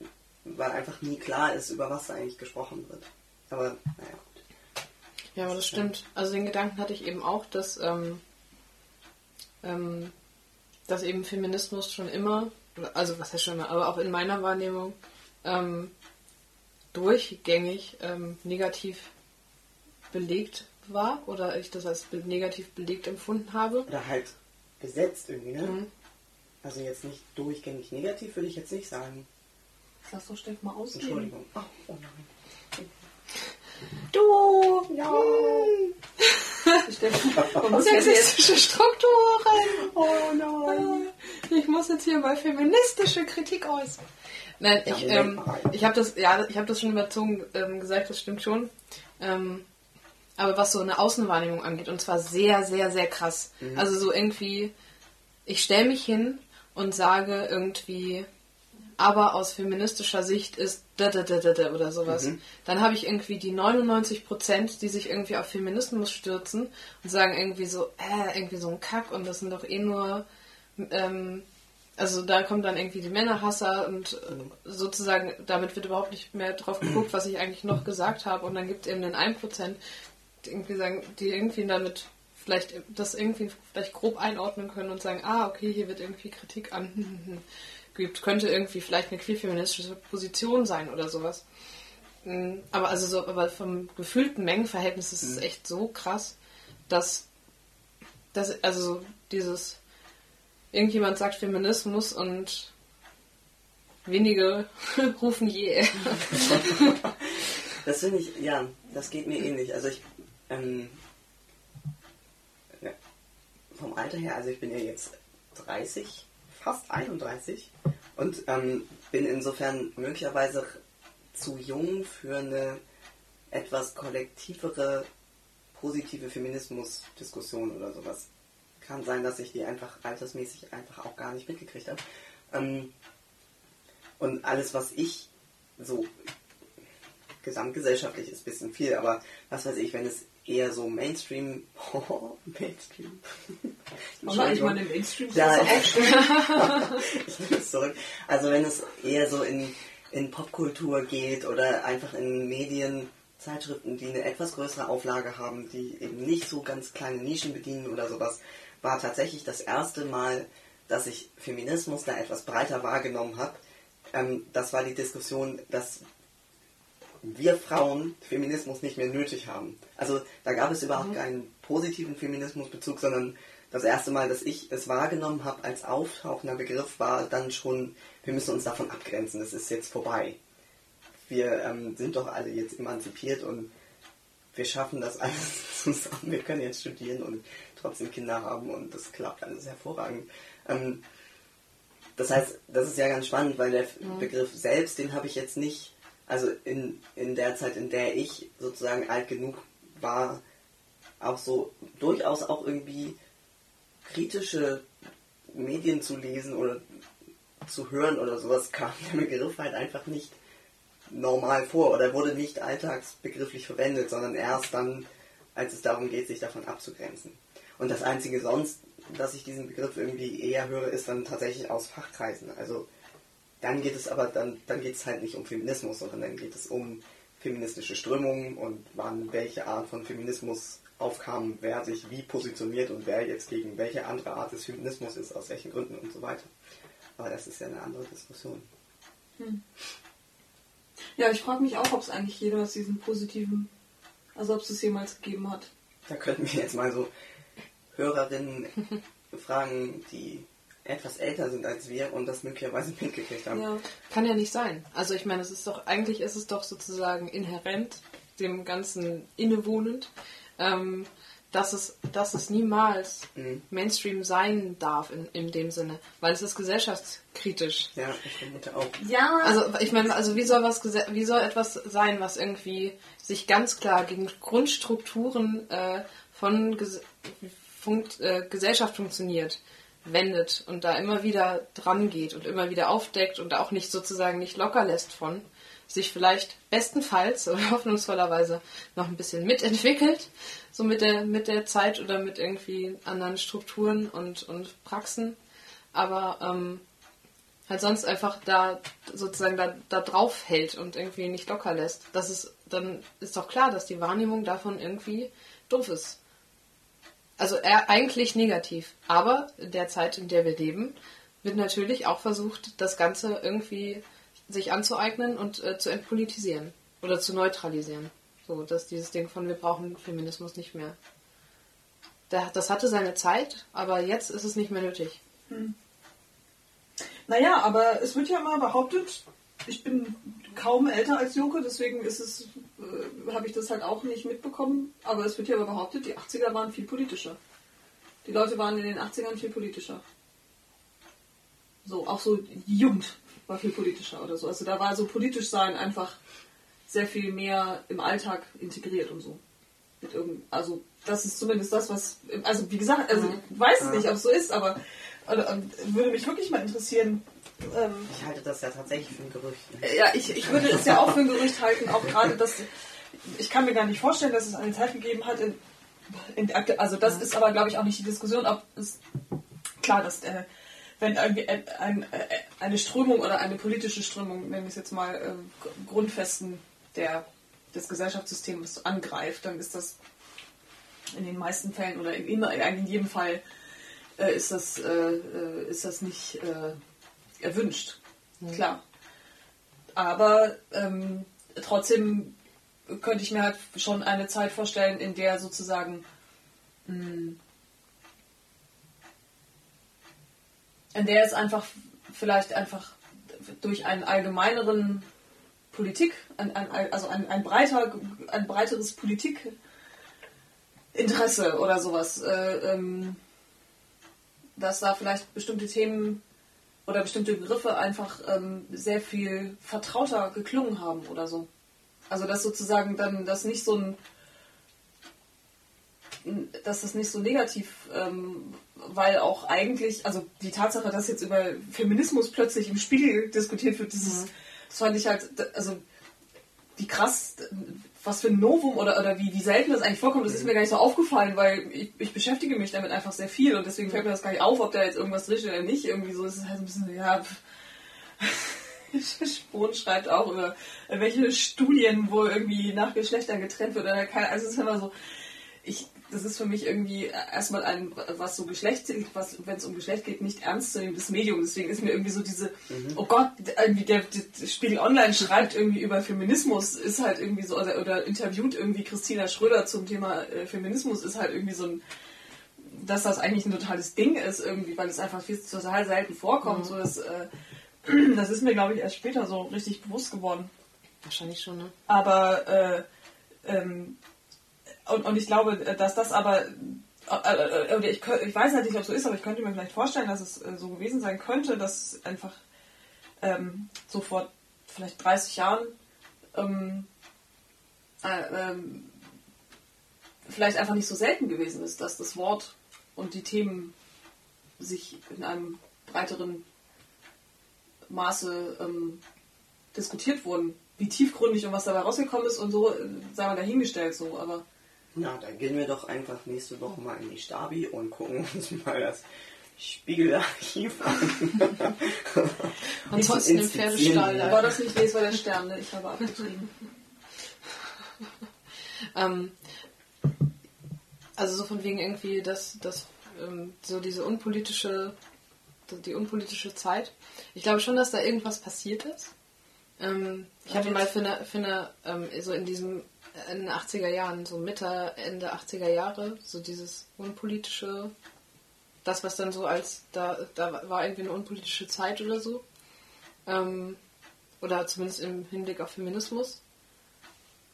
weil einfach nie klar ist, über was da eigentlich gesprochen wird. Aber naja, gut. Ja, aber das stimmt. Also den Gedanken hatte ich eben auch, dass, ähm, ähm, dass eben Feminismus schon immer, also was heißt schon immer, aber auch in meiner Wahrnehmung ähm, durchgängig ähm, negativ belegt war oder ich das als negativ belegt empfunden habe. Oder halt besetzt irgendwie, ne? Mhm. Also jetzt nicht durchgängig negativ, würde ich jetzt nicht sagen. Lass doch Steff mal aus. Entschuldigung. Oh, oh nein. Du! Ja! Sexistische Strukturen! Oh nein! Ich muss jetzt hier mal feministische Kritik äußern. Nein, ich, ähm, ich habe das, ja, ich habe das schon überzogen ähm, gesagt, das stimmt schon. Ähm, aber was so eine Außenwahrnehmung angeht, und zwar sehr, sehr, sehr krass. Mhm. Also so irgendwie, ich stelle mich hin und sage irgendwie, aber aus feministischer Sicht ist da da da da da oder sowas. Mhm. Dann habe ich irgendwie die 99 Prozent, die sich irgendwie auf Feminismus stürzen und sagen irgendwie so, äh, irgendwie so ein Kack und das sind doch eh nur, ähm, also da kommen dann irgendwie die Männerhasser und mhm. sozusagen damit wird überhaupt nicht mehr drauf geguckt, was ich eigentlich noch gesagt habe und dann gibt es eben den 1 Prozent, irgendwie sagen, die irgendwie damit vielleicht das irgendwie vielleicht grob einordnen können und sagen, ah, okay, hier wird irgendwie Kritik an gibt, könnte irgendwie vielleicht eine queerfeministische Position sein oder sowas. Mm, aber also so, aber vom gefühlten Mengenverhältnis ist es mhm. echt so krass, dass, dass also dieses irgendjemand sagt Feminismus und wenige rufen je. das finde ich, ja, das geht mir ähnlich. Also ich ähm, vom Alter her, also ich bin ja jetzt 30, fast 31 und ähm, bin insofern möglicherweise zu jung für eine etwas kollektivere, positive Feminismus-Diskussion oder sowas. Kann sein, dass ich die einfach altersmäßig einfach auch gar nicht mitgekriegt habe. Ähm, und alles, was ich so gesamtgesellschaftlich ist ein bisschen viel, aber was weiß ich, wenn es eher so Mainstream, oh, Mainstream, eigentlich mal den Mainstream Ja. aufstellen? ich nehme es zurück. Also wenn es eher so in, in Popkultur geht oder einfach in Medien, Zeitschriften, die eine etwas größere Auflage haben, die eben nicht so ganz kleine Nischen bedienen oder sowas, war tatsächlich das erste Mal, dass ich Feminismus da etwas breiter wahrgenommen habe. Ähm, das war die Diskussion, dass wir Frauen Feminismus nicht mehr nötig haben. Also da gab es überhaupt keinen positiven Feminismusbezug, sondern das erste Mal, dass ich es wahrgenommen habe als auftauchender Begriff, war dann schon, wir müssen uns davon abgrenzen, es ist jetzt vorbei. Wir ähm, sind doch alle jetzt emanzipiert und wir schaffen das alles zusammen. Wir können jetzt studieren und trotzdem Kinder haben und das klappt alles hervorragend. Ähm, das heißt, das ist ja ganz spannend, weil der Begriff selbst, den habe ich jetzt nicht, also in, in der Zeit, in der ich sozusagen alt genug war, auch so durchaus auch irgendwie kritische Medien zu lesen oder zu hören oder sowas, kam der Begriff halt einfach nicht normal vor oder wurde nicht alltagsbegrifflich verwendet, sondern erst dann, als es darum geht, sich davon abzugrenzen. Und das Einzige sonst, dass ich diesen Begriff irgendwie eher höre, ist dann tatsächlich aus Fachkreisen. Also dann geht es aber dann, dann geht es halt nicht um Feminismus, sondern dann geht es um feministische Strömungen und wann welche Art von Feminismus aufkam, wer sich wie positioniert und wer jetzt gegen welche andere Art des Feminismus ist, aus welchen Gründen und so weiter. Aber das ist ja eine andere Diskussion. Ja, ich frage mich auch, ob es eigentlich jemals diesen positiven, also ob es es jemals gegeben hat. Da könnten wir jetzt mal so Hörerinnen fragen, die etwas älter sind als wir und das möglicherweise mitgekriegt haben. Ja. Kann ja nicht sein. Also ich meine, es ist doch, eigentlich ist es doch sozusagen inhärent, dem Ganzen innewohnend, ähm, dass es, dass es niemals Mhm. Mainstream sein darf in, in dem Sinne, weil es ist gesellschaftskritisch. Ja, ich vermute auch. Ja, Also ich meine, also wie soll was wie soll etwas sein, was irgendwie sich ganz klar gegen Grundstrukturen äh, von Ges funkt, äh, Gesellschaft funktioniert, wendet und da immer wieder dran geht und immer wieder aufdeckt und auch nicht sozusagen nicht locker lässt von, sich vielleicht bestenfalls oder hoffnungsvollerweise noch ein bisschen mitentwickelt, so mit der mit der Zeit oder mit irgendwie anderen Strukturen und und Praxen, aber ähm, halt sonst einfach da sozusagen da, da drauf hält und irgendwie nicht locker lässt. Das ist, dann ist doch klar, dass die Wahrnehmung davon irgendwie doof ist. Also eher eigentlich negativ. Aber in der Zeit, in der wir leben, wird natürlich auch versucht, das Ganze irgendwie sich anzueignen und äh, zu entpolitisieren oder zu neutralisieren. So, dass dieses Ding von wir brauchen Feminismus nicht mehr. Da- Das hatte seine Zeit, aber jetzt ist es nicht mehr nötig. naja, aber es wird ja immer behauptet, ich bin kaum älter als Joke, deswegen ist es, äh, habe ich das halt auch nicht mitbekommen, aber es wird ja behauptet, die 80er waren viel politischer. Die Leute waren in den 80ern viel politischer. So, auch so die Jugend war viel politischer oder so. Also da war so politisch sein einfach sehr viel mehr im Alltag integriert und so. Also das ist zumindest das, was, also wie gesagt, also ich weiß es nicht, ob es so ist, aber äh, äh, würde mich wirklich mal interessieren. Ähm, Ich halte das ja tatsächlich für ein Gerücht. ne? ja, ich, ich würde es ja auch für ein Gerücht halten, auch gerade, dass ich kann mir gar nicht vorstellen, dass es eine Zeit gegeben hat, in, in, also das ist aber, glaube ich, auch nicht die Diskussion, ob es klar, dass äh, wenn irgendwie ein, ein, äh, eine Strömung oder eine politische Strömung, nenne ich es jetzt mal, äh, Grundfesten der, des Gesellschaftssystems angreift, dann ist das in den meisten Fällen oder in, in jedem Fall äh, ist, das, äh, äh, ist das nicht äh, erwünscht. Klar. Aber ähm, trotzdem könnte ich mir halt schon eine Zeit vorstellen, in der sozusagen mh, in der es einfach vielleicht einfach durch einen allgemeineren Politik, ein, ein, also ein, ein breiter, ein breiteres Politikinteresse oder sowas, äh, ähm, dass da vielleicht bestimmte Themen oder bestimmte Begriffe einfach ähm, sehr viel vertrauter geklungen haben oder so. Also dass sozusagen dann das nicht so ein dass das nicht so negativ, ähm, weil auch eigentlich, also die Tatsache, dass jetzt über Feminismus plötzlich im Spiegel diskutiert wird, dieses, das fand ich halt, also wie krass was für ein Novum oder, oder wie, wie selten das eigentlich vorkommt, das ist mir gar nicht so aufgefallen, weil ich, ich beschäftige mich damit einfach sehr viel und deswegen fällt mir das gar nicht auf, ob da jetzt irgendwas drin steht oder nicht. Irgendwie so ist es halt ein bisschen, ja. Spohn schreibt auch über welche Studien, wo irgendwie nach Geschlechtern getrennt wird oder keine, also es ist immer so, ich, das ist für mich irgendwie erstmal ein, was so Geschlecht, was, wenn es um Geschlecht geht, nicht ernst zu nehmen, das Medium. Deswegen ist mir irgendwie so diese, mhm. oh Gott, irgendwie der, der, Spiegel Online schreibt irgendwie über Feminismus, ist halt irgendwie so, oder, oder interviewt irgendwie Christina Schröder zum Thema äh, Feminismus, ist halt irgendwie so ein, dass das eigentlich ein totales Ding ist irgendwie, weil es einfach viel total selten vorkommt. Mhm. So dass, äh, das ist mir, glaube ich, erst später so richtig bewusst geworden. Wahrscheinlich schon, ne? Aber, äh, ähm, und, und ich glaube, dass das aber, äh, äh, ich, ich weiß halt nicht, ob es so ist, aber ich könnte mir vielleicht vorstellen, dass es äh, so gewesen sein könnte, dass einfach ähm, so vor vielleicht 30 Jahren ähm, äh, ähm, vielleicht einfach nicht so selten gewesen ist, dass das Wort und die Themen sich in einem breiteren Maße ähm, diskutiert wurden. Wie tiefgründig und was dabei rausgekommen ist und so, äh, sei mal dahingestellt so, aber. Na, dann gehen wir doch einfach nächste Woche mal in die Stabi und gucken uns mal das Spiegelarchiv an. Ansonsten im Pferdestall. War das nicht, nee, es war der Stern, ne? ich habe abgeschrieben. ähm, also so von wegen irgendwie, dass, dass ähm, so diese unpolitische die unpolitische Zeit. Ich glaube schon, dass da irgendwas passiert ist. Ähm, ich hatte mal für eine, für eine ähm, so in diesem in den 80er Jahren, so Mitte, Ende 80er Jahre, so dieses unpolitische, das, was dann so als, da, da war irgendwie eine unpolitische Zeit oder so. Ähm, oder zumindest im Hinblick auf Feminismus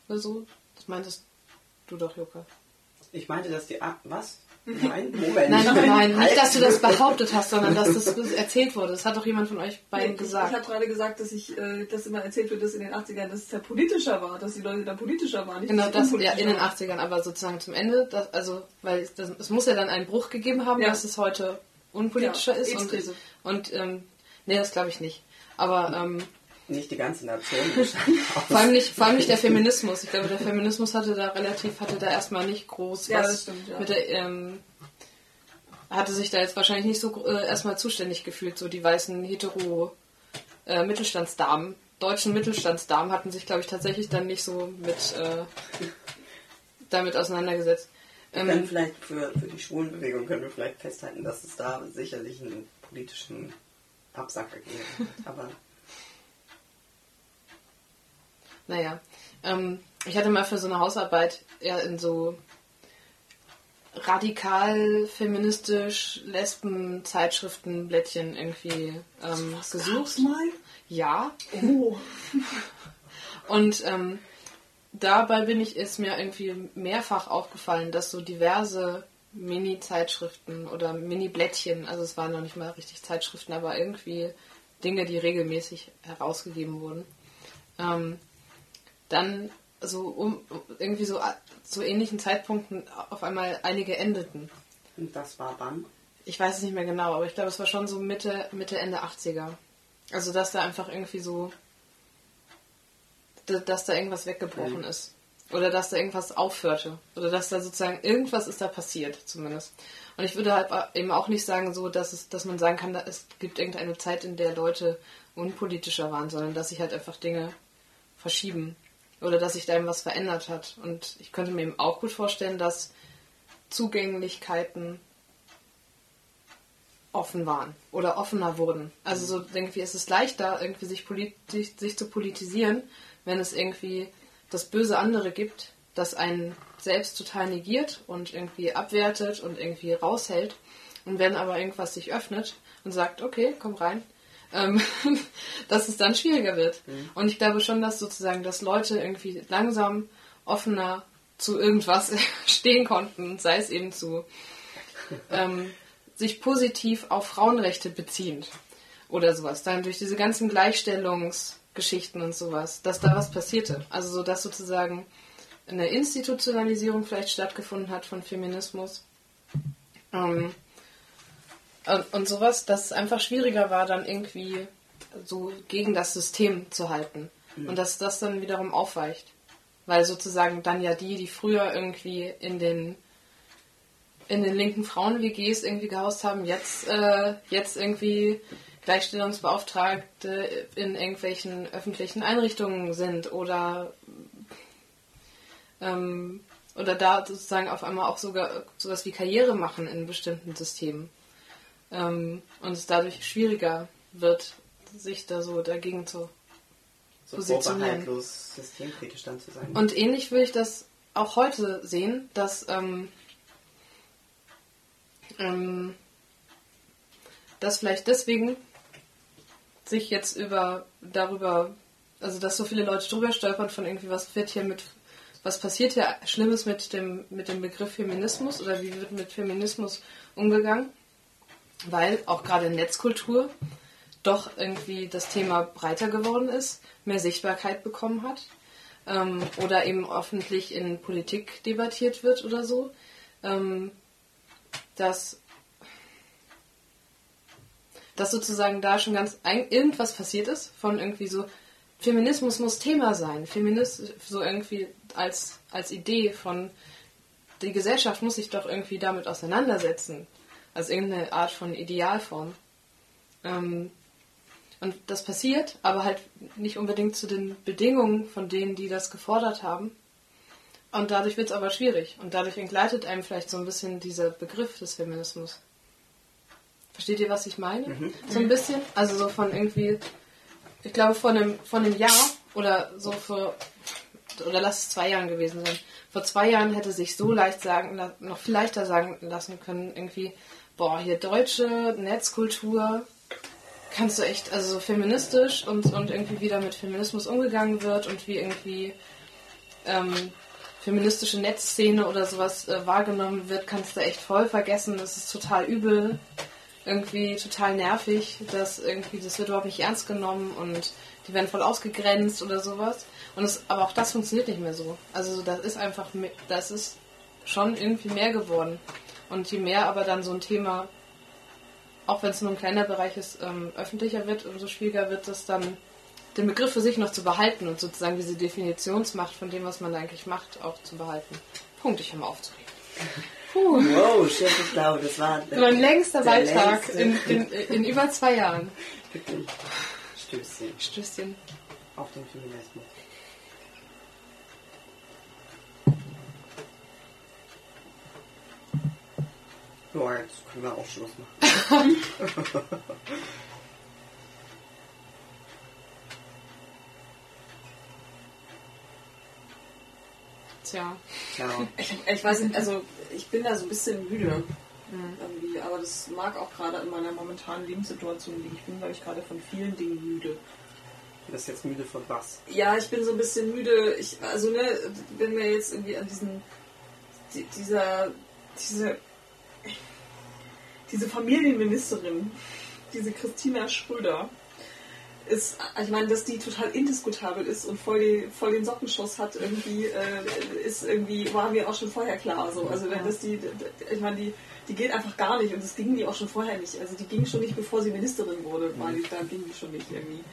oder so. Das meintest du doch, Joko. Ich meinte, dass die. was? Nein, Moment. Nein, nein, nicht, dass du das behauptet hast, sondern dass das erzählt wurde. Das hat doch jemand von euch beiden gesagt. Ich habe gerade gesagt, dass ich, äh, dass immer erzählt wird, dass in den 80ern dass es ja politischer war, dass die Leute da politischer waren. genau, das, ja, in den 80ern, aber sozusagen zum Ende, das, also, weil das, es muss ja dann einen Bruch gegeben haben, ja. dass es heute unpolitischer ja, ist. Und, und ähm, nee, das glaube ich nicht. Aber ähm, nicht die ganze Nation vor, allem nicht, vor allem nicht der Feminismus. Ich glaube, der Feminismus hatte da relativ, hatte da erstmal nicht groß ja, was stimmt, ja. mit der, ähm, hatte sich da jetzt wahrscheinlich nicht so äh, erstmal zuständig gefühlt, so die weißen hetero äh, Mittelstandsdamen, deutschen Mittelstandsdamen hatten sich, glaube ich, tatsächlich dann nicht so mit äh, damit auseinandergesetzt. Ähm, vielleicht für, für die Schwulenbewegung können wir vielleicht festhalten, dass es da sicherlich einen politischen Absacker gegeben hat. Aber naja, ähm, ich hatte mal für so eine Hausarbeit ja in so radikal feministisch Lesben Zeitschriftenblättchen irgendwie ähm, Was gesucht. Mal? Ja. Oh. Und ähm, dabei bin ich ist mir irgendwie mehrfach aufgefallen, dass so diverse Mini-Zeitschriften oder Mini-Blättchen, also es waren noch nicht mal richtig Zeitschriften, aber irgendwie Dinge, die regelmäßig herausgegeben wurden, ähm, dann so um irgendwie so zu ähnlichen Zeitpunkten auf einmal einige endeten. Und das war wann? Ich weiß es nicht mehr genau, aber ich glaube, es war schon so Mitte, Mitte, Ende 80er. Also, dass da einfach irgendwie so, dass da irgendwas weggebrochen okay. ist. Oder dass da irgendwas aufhörte. Oder dass da sozusagen irgendwas ist da passiert, zumindest. Und ich würde halt eben auch nicht sagen, so, dass es, dass man sagen kann, es gibt irgendeine Zeit, in der Leute unpolitischer waren, sondern dass sich halt einfach Dinge verschieben oder dass sich da eben was verändert hat. Und ich könnte mir eben auch gut vorstellen, dass Zugänglichkeiten offen waren oder offener wurden. Also so denke ich, es ist leichter, irgendwie sich, sich, sich zu politisieren, wenn es irgendwie das böse andere gibt, das einen selbst total negiert und irgendwie abwertet und irgendwie raushält. Und wenn aber irgendwas sich öffnet und sagt, okay, komm rein, ähm, dass es dann schwieriger wird. Mhm. Und ich glaube schon, dass sozusagen, dass Leute irgendwie langsam offener zu irgendwas stehen konnten, sei es eben zu ähm, sich positiv auf Frauenrechte beziehend oder sowas. Dann durch diese ganzen Gleichstellungsgeschichten und sowas, dass da was passierte. Also so, dass sozusagen eine Institutionalisierung vielleicht stattgefunden hat von Feminismus. Ähm, und, und sowas, dass es einfach schwieriger war, dann irgendwie so gegen das System zu halten. Mhm. Und dass das dann wiederum aufweicht. Weil sozusagen dann ja die, die früher irgendwie in den in den linken Frauen-WGs irgendwie gehaust haben, jetzt, äh, jetzt irgendwie Gleichstellungsbeauftragte in irgendwelchen öffentlichen Einrichtungen sind oder ähm, oder da sozusagen auf einmal auch sogar sowas wie Karriere machen in bestimmten Systemen. Ähm, und es dadurch schwieriger wird, sich da so dagegen zu So positionieren. systemkritisch dann zu sein. Und ähnlich würde ich das auch heute sehen, dass, ähm, ähm, dass vielleicht deswegen sich jetzt über darüber, also dass so viele Leute drüber stolpern von irgendwie, was wird hier mit, was passiert hier Schlimmes mit dem, mit dem Begriff Feminismus oder wie wird mit Feminismus umgegangen, weil auch gerade Netzkultur doch irgendwie das Thema breiter geworden ist, mehr Sichtbarkeit bekommen hat ähm, oder eben öffentlich in Politik debattiert wird oder so, ähm, dass, dass sozusagen da schon ganz ein, irgendwas passiert ist von irgendwie so Feminismus muss Thema sein, Feminist so irgendwie als als Idee von die Gesellschaft muss sich doch irgendwie damit auseinandersetzen, als irgendeine Art von Idealform. Ähm, und das passiert, aber halt nicht unbedingt zu den Bedingungen von denen, die das gefordert haben. Und dadurch wird es aber schwierig. Und dadurch entgleitet einem vielleicht so ein bisschen dieser Begriff des Feminismus. Versteht ihr, was ich meine? So ein bisschen. Also so von irgendwie, ich glaube vor einem, vor einem Jahr oder so vor, oder lass es zwei Jahren gewesen sein. Vor zwei Jahren hätte sich so leicht sagen, noch viel leichter sagen lassen können, irgendwie, boah, hier deutsche Netzkultur, kannst du echt, also so feministisch und, und irgendwie wie da mit Feminismus umgegangen wird und wie irgendwie ähm, feministische Netzszene oder sowas äh, wahrgenommen wird, kannst du echt voll vergessen. Das ist total übel, irgendwie total nervig, dass irgendwie das wird überhaupt nicht ernst genommen und die werden voll ausgegrenzt oder sowas. Und es, aber auch das funktioniert nicht mehr so. Also das ist einfach, das ist schon irgendwie mehr geworden. Und je mehr aber dann so ein Thema auch wenn es nur ein kleiner Bereich ist, ähm, öffentlicher wird, umso schwieriger wird es dann, den Begriff für sich noch zu behalten und sozusagen diese Definitionsmacht von dem, was man eigentlich macht, auch zu behalten. Punkt, ich höre mal aufzureden. Puh. Wow, Chef, ich glaube, das war der, Mein längster Beitrag in, in, in über zwei Jahren. Wirklich. Stößchen Stößchen. auf den Feminismus. Ja, jetzt können wir auch Schluss machen. Tja. Ciao. Ich, ich weiß nicht, also ich bin da so ein bisschen müde. Irgendwie, aber das mag auch gerade in meiner momentanen Lebenssituation liegen. Ich bin, glaube ich, gerade von vielen Dingen müde. Du bist jetzt müde von was? Ja, ich bin so ein bisschen müde. Ich, also, ne, wenn wir jetzt irgendwie an diesen, die, dieser, diese, diese Familienministerin, diese Christina Schröder, ist, ich meine, dass die total indiskutabel ist und voll, die, voll den Sockenschuss hat, irgendwie, äh, ist irgendwie, war mir auch schon vorher klar. So. Also, wenn das die, ich meine, die, die geht einfach gar nicht und das ging die auch schon vorher nicht. Also, die ging schon nicht, bevor sie Ministerin wurde, war die, da ging die schon nicht irgendwie.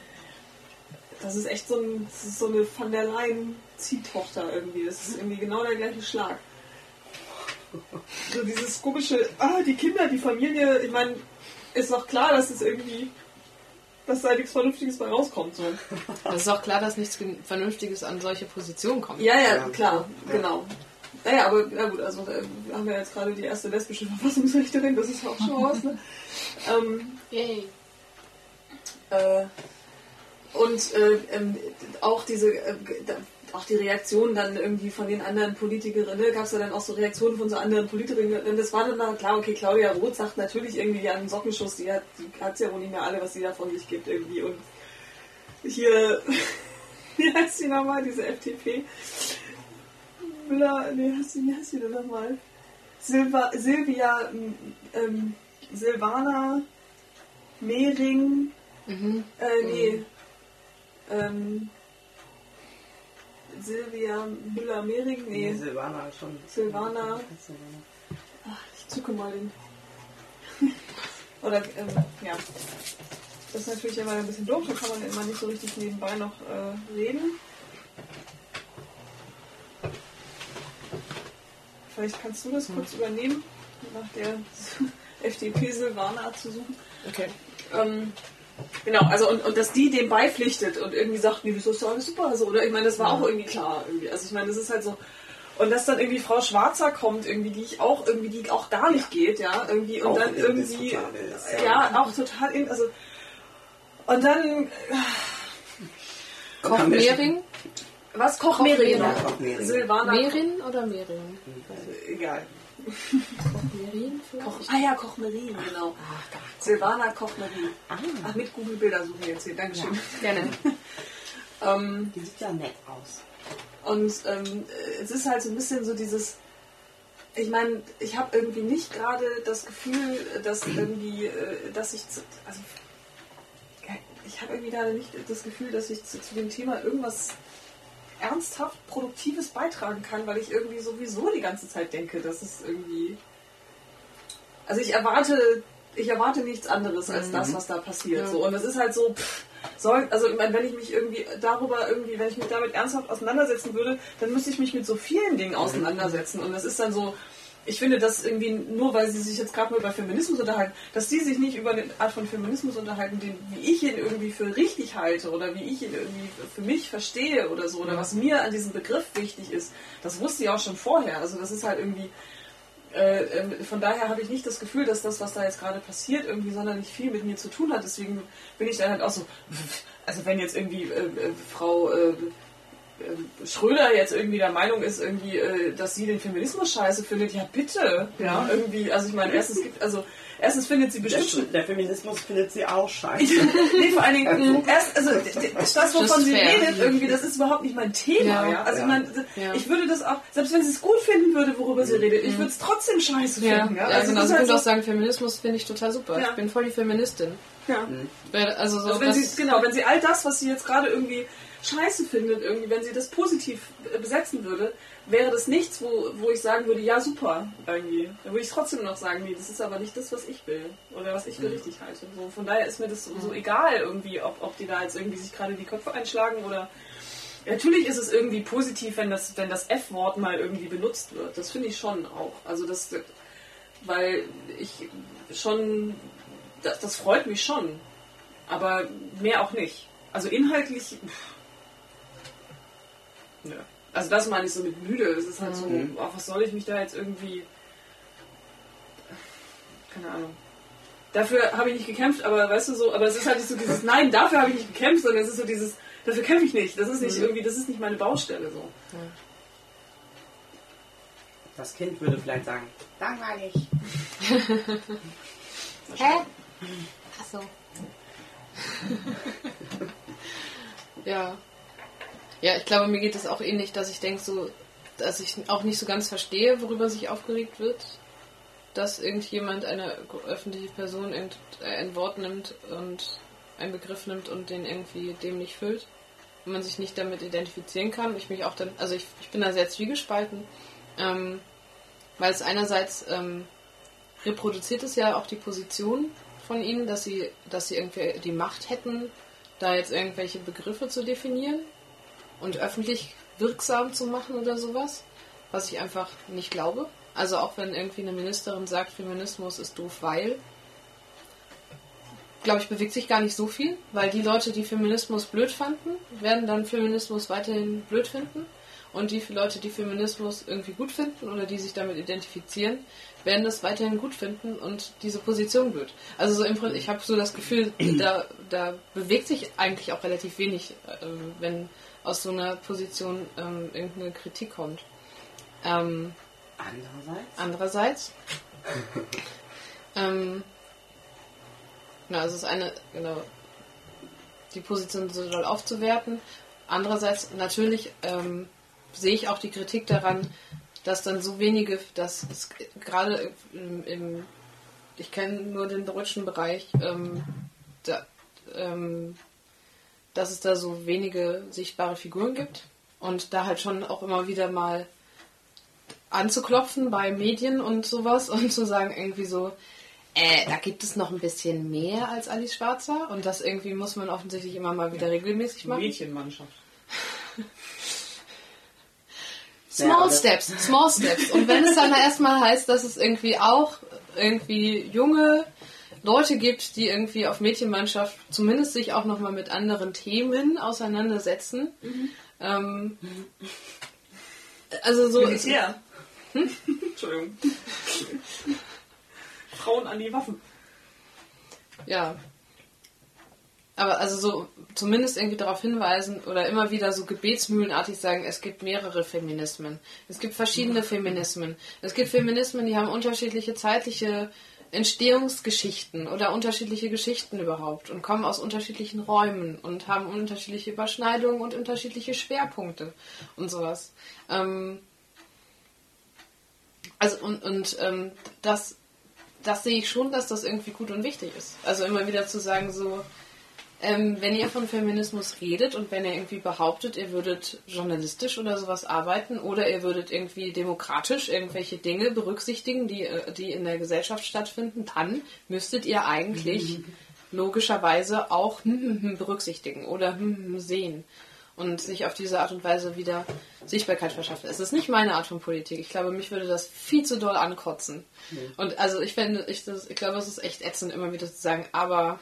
Das ist echt so, ein, ist so eine Van der Leyen-Ziehtochter irgendwie. Das ist irgendwie genau der gleiche Schlag. So dieses komische, ah, die Kinder, die Familie, ich meine, ist doch klar, dass es irgendwie, dass da nichts Vernünftiges bei rauskommt. So. Es ist auch klar, dass nichts Vernünftiges an solche Positionen kommt. Ja, ja, klar, Ja. genau. Naja, aber ja gut, also äh, wir haben ja jetzt gerade die erste lesbische Verfassungsrichterin, das ist ja auch schon raus. Ne? ähm, Yay. Äh, und äh, ähm, auch diese, äh, da- auch die Reaktionen dann irgendwie von den anderen Politikerinnen, ne, gab es ja dann auch so Reaktionen von so anderen Politikerinnen. Das war dann klar, okay, Claudia Roth sagt natürlich irgendwie einen Sockenschuss, die hat die hat's ja wohl nicht mehr alle, was sie da von sich gibt irgendwie. Und hier, wie heißt die nochmal, diese FDP? Müller, nee, heißt die, wie heißt die denn nochmal? Silva, Silvia, ähm, Silvana Mehring, Mhm. äh, nee. Ähm, Silvia Müller-Mehring? Nee. nee. Silvana schon. Silvana. Ach, ah, ich zucke mal den. Oder, ähm, ja. Das ist natürlich immer ein bisschen doof, da kann man immer nicht so richtig nebenbei noch äh, reden. Vielleicht kannst du das hm. kurz übernehmen, nach der FDP Silvana zu suchen. Okay. Ähm, genau, also und, und dass die dem beipflichtet und irgendwie sagt, nee, wieso ist doch alles super so, oder? Ich meine, das war auch irgendwie klar. Irgendwie. Also ich meine, das ist halt so. Und dass dann irgendwie Frau Schwarzer kommt, irgendwie, die ich auch irgendwie, die auch gar nicht geht, ja, irgendwie, und Auch dann irgendwie, indiskutabel ist, ja, auch total, in, also, und dann, Koch-Mehring? was Kochmerin? Ja, Kochmerin. Silvana. Merin oder Mehring? Egal. Merin Koch, vielleicht? ah ja, Kochmerin, genau. Silvana Kochmerin. Ah, Ach, mit Google-Bilder suchen wir jetzt hier. Dankeschön. Gerne. Ähm, die sieht ja nett aus. und ähm, es ist halt so ein bisschen so dieses. Ich meine, ich habe irgendwie nicht gerade das Gefühl, dass irgendwie, äh, dass ich, zu, also ich habe irgendwie gerade nicht das Gefühl, dass ich zu, zu dem Thema irgendwas ernsthaft Produktives beitragen kann, weil ich irgendwie sowieso die ganze Zeit denke, dass es irgendwie, also ich erwarte, ich erwarte nichts anderes als das, was da passiert. Ja. So und es ist halt so. Pff, soll, also ich meine, wenn ich mich irgendwie darüber irgendwie, wenn ich mich damit ernsthaft auseinandersetzen würde, dann müsste ich mich mit so vielen Dingen auseinandersetzen. Und das ist dann so, ich finde, dass irgendwie nur weil sie sich jetzt gerade mal über Feminismus unterhalten, dass die sich nicht über eine Art von Feminismus unterhalten, den, wie ich ihn irgendwie für richtig halte oder wie ich ihn irgendwie für mich verstehe oder so, oder was mir an diesem Begriff wichtig ist, das wusste ich auch schon vorher. Also das ist halt irgendwie, äh, ähm, von daher habe ich nicht das Gefühl, dass das, was da jetzt gerade passiert, irgendwie sonderlich viel mit mir zu tun hat. Deswegen bin ich dann halt auch so, also wenn jetzt irgendwie äh, äh, Frau äh, Schröder jetzt irgendwie der Meinung ist, irgendwie, äh, dass sie den Feminismus scheiße findet, ja bitte, ja, irgendwie, also ich meine, erstens gibt, also erstens findet sie Der, bestimmt schon der Feminismus findet sie auch scheiße. nee, vor allen Dingen, erst, also d- d- das, wovon Just sie fair. redet, irgendwie, das ist überhaupt nicht mein Thema, ja. Ja. Also Ja. ich meine, ich würde das auch, selbst wenn sie es gut finden würde, worüber sie redet, ich würde es trotzdem scheiße finden. Ja, ja also genau. Sie ist könnte auch halt sagen, Feminismus finde ich total super. Ja. Ich bin voll die Feministin. ja. Also so Also wenn sie, genau, wenn sie all das, was sie jetzt gerade irgendwie scheiße findet, irgendwie, wenn sie das positiv äh, besetzen würde, wäre das nichts, wo, wo ich sagen würde, ja super, irgendwie. Dann würde ich trotzdem noch sagen, nee, das ist aber nicht das, was ich will. Oder was ich für richtig halte. So, von daher ist mir das so, so egal irgendwie, ob, ob die da jetzt irgendwie sich gerade die Köpfe einschlagen oder. Natürlich ist es irgendwie positiv, wenn das, wenn das F-Wort mal irgendwie benutzt wird. Das finde ich schon auch. Also das, weil ich schon, das, das freut mich schon. Aber mehr auch nicht. Also inhaltlich. Nö. Also das meine ich so mit müde. Es ist halt so, Mhm. ach, was soll ich mich da jetzt irgendwie. Keine Ahnung. Dafür habe ich nicht gekämpft, aber weißt du so, aber es ist halt nicht so dieses Nein, dafür habe ich nicht gekämpft, sondern es ist so dieses, dafür kämpfe ich nicht. Das ist nicht irgendwie, das ist nicht meine Baustelle so. Das Kind würde vielleicht sagen, langweilig. Hä? Achso. ja. Ja, ich glaube, mir geht es auch ähnlich, dass ich denke, so, dass ich auch nicht so ganz verstehe, worüber sich aufgeregt wird. Dass irgendjemand, eine öffentliche Person, äh, ein Wort nimmt und einen Begriff nimmt und den irgendwie dem nicht füllt. Und man sich nicht damit identifizieren kann. Ich mich auch dann, also ich, ich bin da sehr zwiegespalten. Ähm, weil es einerseits ähm, reproduziert es ja auch die Position von ihnen, dass sie, dass sie irgendwie die Macht hätten, da jetzt irgendwelche Begriffe zu definieren und öffentlich wirksam zu machen oder sowas, was ich einfach nicht glaube. Also auch wenn irgendwie eine Ministerin sagt, Feminismus ist doof, weil, glaube ich, bewegt sich gar nicht so viel, weil die Leute, die Feminismus blöd fanden, werden dann Feminismus weiterhin blöd finden. Und die Leute, die Feminismus irgendwie gut finden oder die sich damit identifizieren, werden das weiterhin gut finden und diese Position blöd. Also so im Prinzip, ich habe so das Gefühl, da, da bewegt sich eigentlich auch relativ wenig, ähm, wenn aus so einer Position ähm, irgendeine Kritik kommt. Ähm, Andererseits, Andererseits, ähm, na, also es ist eine, genau, die Position so doll aufzuwerten. Andererseits, natürlich ähm, sehe ich auch die Kritik daran, dass dann so wenige, dass es gerade im, im ich kenne nur den deutschen Bereich, ähm, da, ähm, dass es da so wenige sichtbare Figuren gibt und da halt schon auch immer wieder mal anzuklopfen bei Medien und sowas und zu sagen irgendwie so, äh, da gibt es noch ein bisschen mehr als Alice Schwarzer und das irgendwie muss man offensichtlich immer mal wieder regelmäßig machen. Mädchenmannschaft. Small Steps, Small Steps. Und wenn es dann erstmal heißt, dass es irgendwie auch irgendwie junge Leute gibt, die irgendwie auf Mädchenmannschaft zumindest sich auch nochmal mit anderen Themen auseinandersetzen. Ähm, also so. Militär. Entschuldigung. Frauen an die Waffen. Ja. Aber also so zumindest irgendwie darauf hinweisen oder immer wieder so gebetsmühlenartig sagen, es gibt mehrere Feminismen. Es gibt verschiedene Feminismen. Es gibt Feminismen, die haben unterschiedliche zeitliche Entstehungsgeschichten oder unterschiedliche Geschichten überhaupt und kommen aus unterschiedlichen Räumen und haben unterschiedliche Überschneidungen und unterschiedliche Schwerpunkte und sowas. Ähm, also und, und ähm, das, das sehe ich schon, dass das irgendwie gut und wichtig ist. Also immer wieder zu sagen, so, ähm, wenn ihr von Feminismus redet und wenn ihr irgendwie behauptet, ihr würdet journalistisch oder sowas arbeiten oder ihr würdet irgendwie demokratisch irgendwelche Dinge berücksichtigen, die, äh, die in der Gesellschaft stattfinden, dann müsstet ihr eigentlich logischerweise auch berücksichtigen oder sehen und sich auf diese Art und Weise wieder Sichtbarkeit verschaffen. Es ist nicht meine Art von Politik. Ich glaube, mich würde das viel zu doll ankotzen. Und also ich finde, ich, das, ich glaube, es ist echt ätzend, immer wieder zu sagen, aber,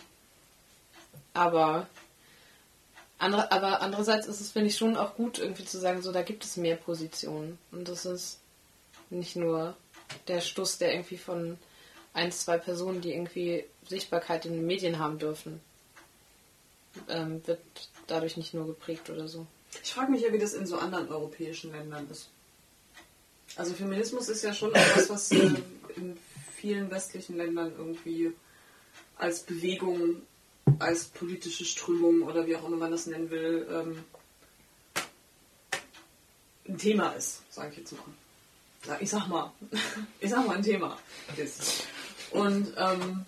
aber, andere, aber andererseits ist es, finde ich, schon auch gut, irgendwie zu sagen, so, da gibt es mehr Positionen. Und das ist nicht nur der Stuss, der irgendwie von ein, zwei Personen, die irgendwie Sichtbarkeit in den Medien haben dürfen, ähm, wird dadurch nicht nur geprägt oder so. Ich frage mich ja, wie das in so anderen europäischen Ländern ist. Also Feminismus ist ja schon etwas, was äh, in vielen westlichen Ländern irgendwie als Bewegung, als politische Strömung oder wie auch immer man das nennen will, ähm, ein Thema ist, sage ich jetzt mal. Ja, Ich sag mal, ich sag mal ein Thema ist. Und ähm,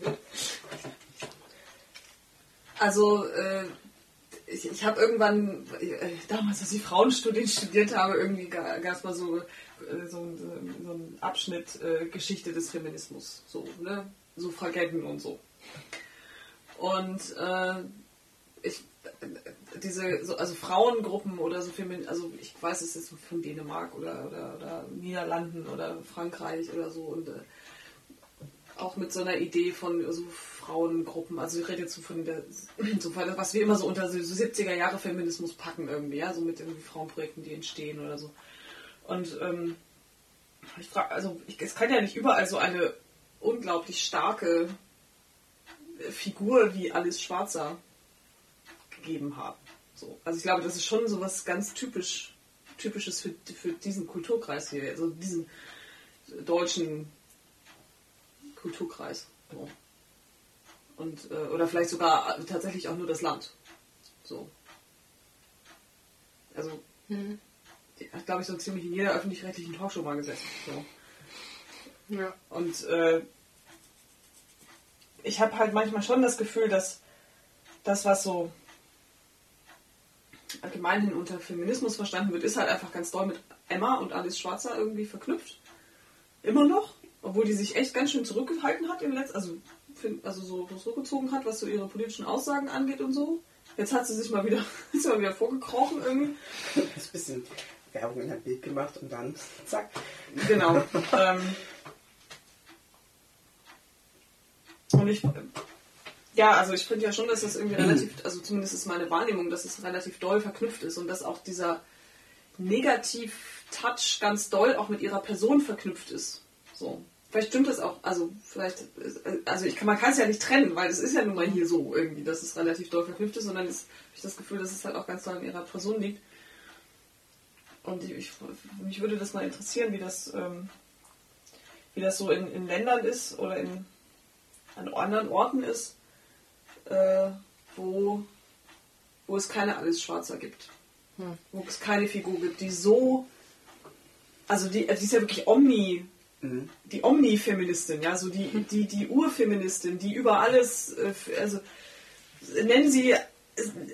also äh, ich, ich habe irgendwann, äh, damals, als ich Frauenstudien studiert habe, irgendwie gab es mal so, äh, so, so, so einen Abschnitt äh, Geschichte des Feminismus, so, ne? Suffragetten und so. Und äh, ich, diese, so, also Frauengruppen oder so Femin, also ich weiß es jetzt von Dänemark oder, oder, oder Niederlanden oder Frankreich oder so und äh, auch mit so einer Idee von so Frauengruppen, also ich rede jetzt so von der, so was wir immer so unter so 70er Jahre Feminismus packen irgendwie, ja, so mit irgendwie Frauenprojekten, die entstehen oder so. Und ähm, ich frage, also ich, es kann ja nicht überall so eine unglaublich starke Figur wie Alice Schwarzer gegeben haben. So. Also ich glaube, das ist schon so was ganz typisch, typisches für, für diesen Kulturkreis hier, also diesen deutschen Kulturkreis. So. Und, äh, oder vielleicht sogar tatsächlich auch nur das Land. So. Also, Mhm. die hat, glaube ich, so ziemlich in jeder öffentlich-rechtlichen Talkshow mal gesessen. So. Ja. Und äh, ich habe halt manchmal schon das Gefühl, dass das, was so allgemeinhin unter Feminismus verstanden wird, ist halt einfach ganz doll mit Emma und Alice Schwarzer irgendwie verknüpft. Immer noch. Obwohl die sich echt ganz schön zurückgehalten hat im letzten, also, also so zurückgezogen hat, was so ihre politischen Aussagen angeht und so. Jetzt hat sie sich mal wieder, ist mal wieder vorgekrochen irgendwie. Ein bisschen Werbung in der Bild gemacht und dann zack. Genau. ähm, und ich, ja, also ich finde ja schon, dass das irgendwie relativ, also zumindest ist meine Wahrnehmung, dass es relativ doll verknüpft ist und dass auch dieser Negativ-Touch ganz doll auch mit ihrer Person verknüpft ist. So. Vielleicht stimmt das auch, also vielleicht, also ich kann, man kann es ja nicht trennen, weil es ist ja nun mal hier so irgendwie, dass es relativ doll verknüpft ist, sondern es- habe ich das Gefühl, dass es halt auch ganz doll in ihrer Person liegt. Und ich, ich, mich würde das mal interessieren, wie das, ähm, wie das so in, in Ländern ist oder in, an anderen Orten ist, äh, wo, wo es keine Alice Schwarzer gibt. Wo es keine Figur gibt, die so, also die, die ist ja wirklich omni, Mhm. die Omni-Feministin, ja, so die, die, die Urfeministin, die über alles, äh, also nennen Sie, äh,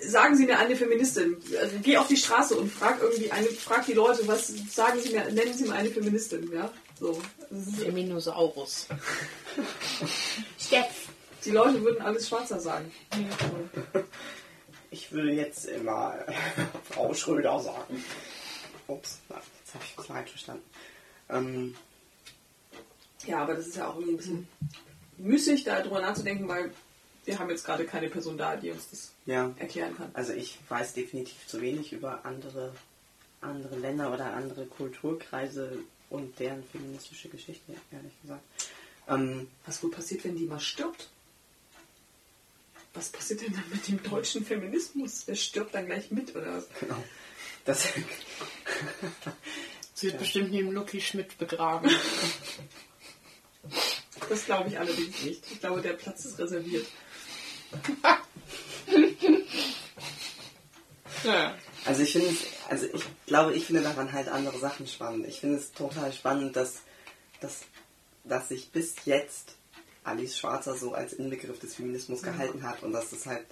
sagen Sie mir eine Feministin. Also, geh auf die Straße und frag irgendwie eine, frag die Leute, was sagen Sie mir, nennen Sie mir eine Feministin, ja. So. Feminosaurus. Steff. Die Leute würden alles schwarzer sagen. Ich würde jetzt immer Frau Schröder sagen. Ups, jetzt habe ich falsch verstanden. Ähm, Ja, aber das ist ja auch irgendwie ein bisschen müßig, darüber nachzudenken, weil wir haben jetzt gerade keine Person da, die uns das ja, erklären kann. also ich weiß definitiv zu wenig über andere, andere Länder oder andere Kulturkreise und deren feministische Geschichte, ehrlich gesagt. Ähm, Was wohl passiert, wenn die mal stirbt? Was passiert denn dann mit dem deutschen Feminismus? Der stirbt dann gleich mit, oder was? genau. Das, Sie wird bestimmt neben Lucky Schmidt begraben. Das glaube ich allerdings nicht. Ich glaube, der Platz ist reserviert. Ja. Also ich finde, es- also ich glaube, ich finde daran halt andere Sachen spannend. Ich finde es total spannend, dass, dass, dass sich bis jetzt Alice Schwarzer so als Inbegriff des Feminismus gehalten hat und dass das halt,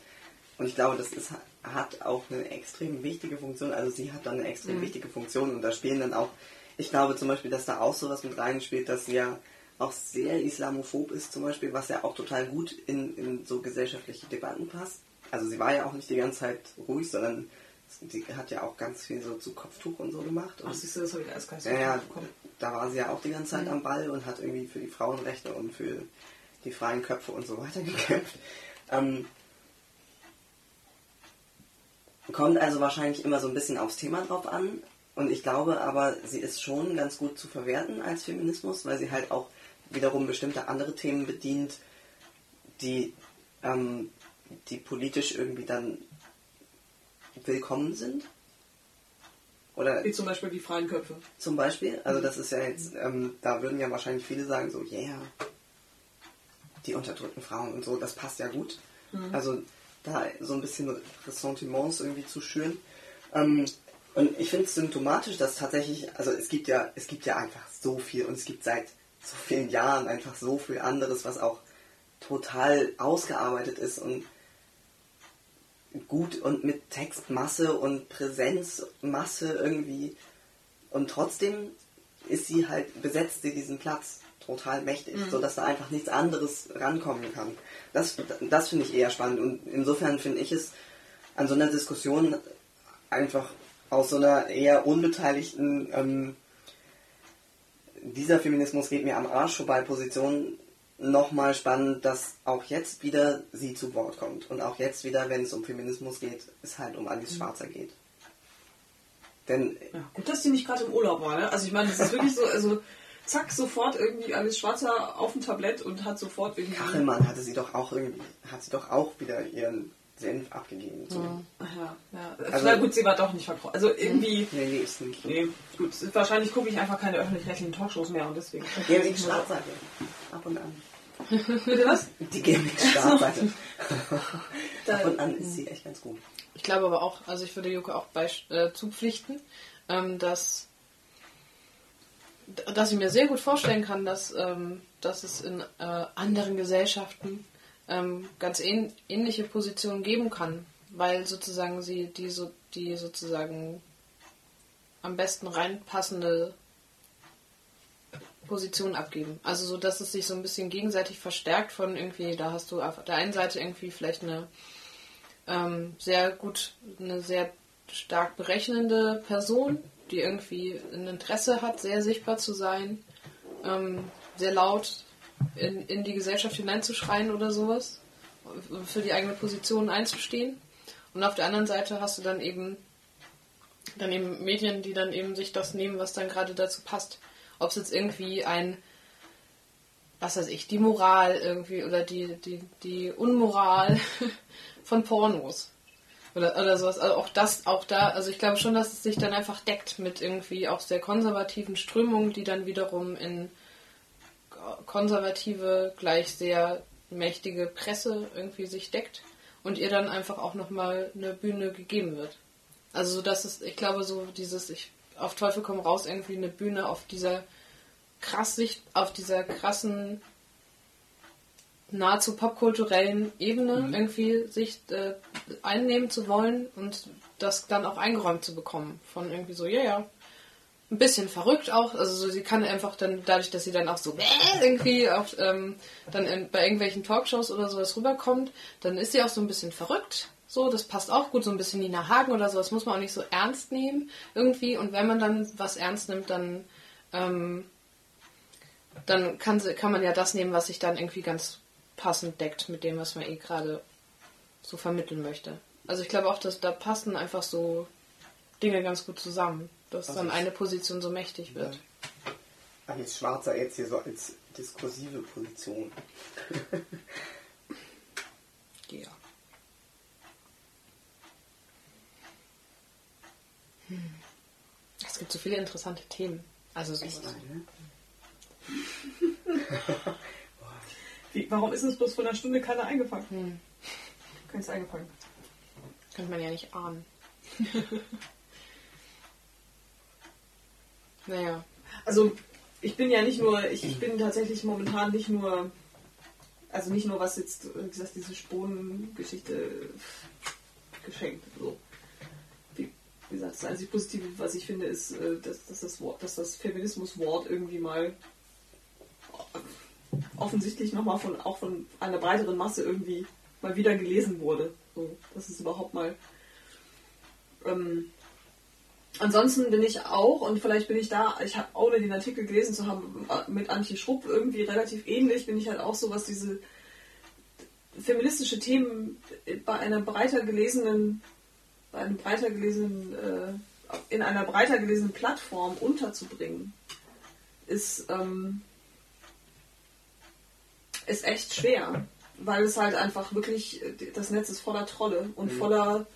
und ich glaube, das ist, hat auch eine extrem wichtige Funktion, also sie hat dann eine extrem wichtige Funktion und da spielen dann auch, ich glaube zum Beispiel, dass da auch sowas mit reinspielt, dass sie ja auch sehr islamophob ist zum Beispiel, was ja auch total gut in, in so gesellschaftliche Debatten passt. Also sie war ja auch nicht die ganze Zeit ruhig, sondern sie hat ja auch ganz viel so zu Kopftuch und so gemacht. Und Ach, siehst du, das habe ich alles gar nicht so ja, bekommen. da war sie ja auch die ganze Zeit am Ball und hat irgendwie für die Frauenrechte und für die freien Köpfe und so weiter gekämpft. Ähm, kommt also wahrscheinlich immer so ein bisschen aufs Thema drauf an. Und ich glaube aber, sie ist schon ganz gut zu verwerten als Feminismus, weil sie halt auch wiederum bestimmte andere Themen bedient, die, ähm, die politisch irgendwie dann willkommen sind. Oder Wie zum Beispiel die freien Köpfe. zum Beispiel, also das ist ja jetzt, ähm, da würden ja wahrscheinlich viele sagen, so, yeah, die unterdrückten Frauen und so, das passt ja gut. Also da so ein bisschen Ressentiments irgendwie zu schüren. Ähm, und ich finde es symptomatisch, dass tatsächlich, also es gibt ja, es gibt ja einfach so viel und es gibt seit so vielen Jahren einfach so viel anderes, was auch total ausgearbeitet ist und gut und mit Textmasse und Präsenzmasse irgendwie. Und trotzdem ist sie halt, besetzt sie diesen Platz total mächtig, sodass da einfach nichts anderes rankommen kann. Das, das finde ich eher spannend. Und insofern finde ich es an so einer Diskussion einfach aus so einer eher unbeteiligten, ähm, dieser Feminismus geht mir am Arsch vorbei Position nochmal spannend, dass auch jetzt wieder sie zu Wort kommt. Und auch jetzt wieder, wenn es um Feminismus geht, es halt um Alice Schwarzer geht. Denn Ja, gut, dass die nicht gerade im Urlaub war, ne? Also ich meine, das ist wirklich so, also zack, sofort irgendwie alles Schwarzer auf dem Tablett und hat sofort irgendwie. Kachelmann hatte sie doch auch irgendwie, hat sie doch auch wieder ihren Senf abgegeben. So. Ach ja, ja. Also- Na gut, sie war doch nicht verkauft. Also irgendwie. Nee, nee, ist nicht. Nee, gut. Wahrscheinlich gucke ich einfach keine öffentlich-rechtlichen Talkshows mehr und deswegen. GMX-Startseite. Ab und an. Bitte was? Die GMX-Startseite. Da- Ab und an ist sie echt ganz gut. Ich glaube aber auch, also ich würde Joko auch bei, äh, zupflichten, ähm, dass, dass ich mir sehr gut vorstellen kann, dass, ähm, dass es in äh, anderen Gesellschaften ähm, ganz ähn ähnliche Positionen geben kann, weil sozusagen sie die, so, die sozusagen am besten reinpassende Position abgeben. Also so, dass es sich so ein bisschen gegenseitig verstärkt von irgendwie, da hast du auf der einen Seite irgendwie vielleicht eine ähm, sehr gut, eine sehr stark berechnende Person, die irgendwie ein Interesse hat, sehr sichtbar zu sein, ähm, sehr laut in, in die Gesellschaft hineinzuschreien oder sowas, für die eigene Position einzustehen. Und auf der anderen Seite hast du dann eben dann eben Medien, die dann eben sich das nehmen, was dann gerade dazu passt. Ob es jetzt irgendwie ein, was weiß ich, die Moral irgendwie oder die, die, die Unmoral von Pornos. Oder, oder sowas. Also auch das, auch da, also ich glaube schon, dass es sich dann einfach deckt mit irgendwie auch sehr konservativen Strömungen, die dann wiederum in konservative, gleich sehr mächtige Presse irgendwie sich deckt und ihr dann einfach auch nochmal eine Bühne gegeben wird. Also so dass es, ich glaube, so dieses, ich auf Teufel komm raus, irgendwie eine Bühne auf dieser krass Sicht, auf dieser krassen nahezu popkulturellen Ebene irgendwie sich äh, einnehmen zu wollen und das dann auch eingeräumt zu bekommen. Von irgendwie so, ja, ja, ein bisschen verrückt auch. Also so, sie kann einfach dann, dadurch, dass sie dann auch so irgendwie auf, ähm, dann in, bei irgendwelchen Talkshows oder sowas rüberkommt, dann ist sie auch so ein bisschen verrückt. So, das passt auch gut, so ein bisschen Nina Hagen oder so. Das muss man auch nicht so ernst nehmen irgendwie. Und wenn man dann was ernst nimmt, dann, ähm, dann kann, sie- kann man ja das nehmen, was sich dann irgendwie ganz passend deckt mit dem, was man eh gerade so vermitteln möchte. Also ich glaube auch, dass da passen einfach so Dinge ganz gut zusammen, dass Also dann eine Position so mächtig wird. Alice Schwarzer jetzt hier so als diskursive Position. Ja. Hm. Es gibt so viele interessante Themen. Also ne? Wie, warum ist uns bloß vor einer Stunde keiner eingefangen? Hm. Keins eingefangen. Könnte man ja nicht ahnen. naja. Also ich bin ja nicht nur, ich, ich bin tatsächlich momentan nicht nur, also nicht nur was jetzt, wie gesagt, diese Spohnengeschichte geschenkt. So. Wie, wie gesagt, das einzige Positive, was ich finde, ist, äh, dass, dass das Wort, dass das Feminismuswort irgendwie mal offensichtlich nochmal von auch von einer breiteren Masse irgendwie mal wieder gelesen wurde. So, das ist überhaupt mal ähm, Ansonsten bin ich auch, und vielleicht bin ich da, ich habe ohne den Artikel gelesen zu haben, mit Antje Schrupp irgendwie relativ ähnlich, bin ich halt auch so, was diese feministische Themen bei einer breiter gelesenen, bei einem breiter gelesenen, äh, in einer breiter gelesenen Plattform unterzubringen, ist, ähm, ist echt schwer. Weil es halt einfach wirklich, das Netz ist voller Trolle und voller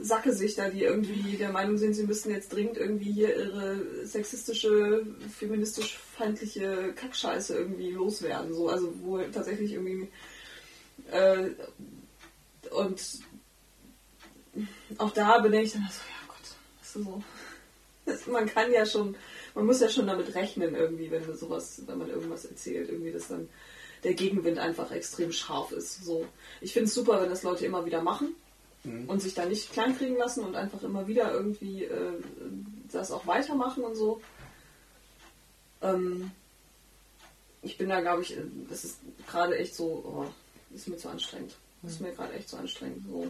Sackgesichter, die irgendwie der Meinung sind, sie müssten jetzt dringend irgendwie hier ihre sexistische, feministisch feindliche Kackscheiße irgendwie loswerden. So, also wo tatsächlich irgendwie äh, und auch da bin ich dann so, ja Gott, weißt du so. Man kann ja schon, man muss ja schon damit rechnen irgendwie, wenn man sowas, wenn man irgendwas erzählt, irgendwie, dass dann der Gegenwind einfach extrem scharf ist. So. Ich finde es super, wenn das Leute immer wieder machen und sich da nicht kleinkriegen lassen und einfach immer wieder irgendwie äh, das auch weitermachen und so. Ähm, ich bin da, glaube ich, das ist gerade echt so, oh, ist mir zu anstrengend. Ist mir gerade echt zu anstrengend. So.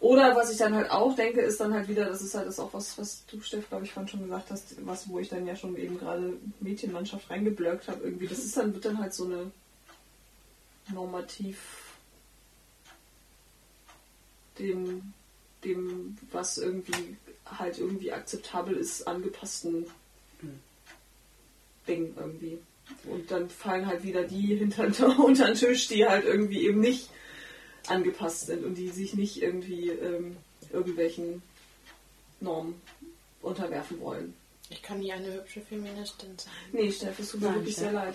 Oder was ich dann halt auch denke, ist dann halt wieder, das ist halt das auch was, was du, Steff, glaube ich, vorhin schon gesagt hast, was, wo ich dann ja schon eben gerade Mädchenmannschaft reingeblöckt habe, irgendwie. Das ist dann, wird dann halt so eine normativ dem, dem, was irgendwie halt irgendwie akzeptabel ist, angepassten Ding irgendwie. Und dann fallen halt wieder die hinter, unter den Tisch, die halt irgendwie eben nicht angepasst sind und die sich nicht irgendwie ähm, irgendwelchen Normen unterwerfen wollen. Ich kann nie eine hübsche Feministin sein. Nee, Steff, es tut mir Nein, wirklich sehr leid.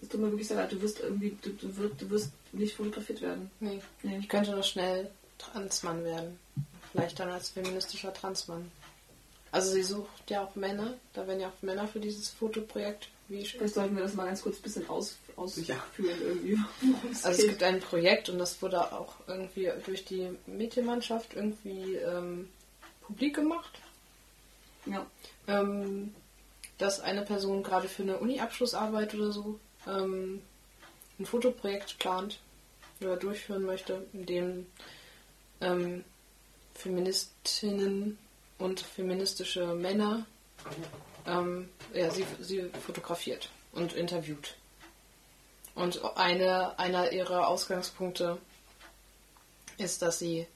Es tut mir wirklich sehr leid. Du wirst irgendwie, du, du, wirst, du wirst nicht fotografiert werden. Nee. Nee. Ich könnte noch schnell Transmann werden. Vielleicht dann als feministischer Transmann. Also sie sucht ja auch Männer. Da werden ja auch Männer für dieses Fotoprojekt. Wie Vielleicht sollten wir das mal ganz kurz ein bisschen aus, ausführen Ja. irgendwie. Also es gibt ein Projekt und das wurde auch irgendwie durch die Mädchenmannschaft irgendwie ähm, publik gemacht, ja. ähm, dass eine Person gerade für eine Uni-Abschlussarbeit oder so ähm, ein Fotoprojekt plant oder durchführen möchte, in dem ähm, Feministinnen und feministische Männer ähm, ja, sie, sie fotografiert und interviewt. Und eine, einer ihrer Ausgangspunkte ist, dass sie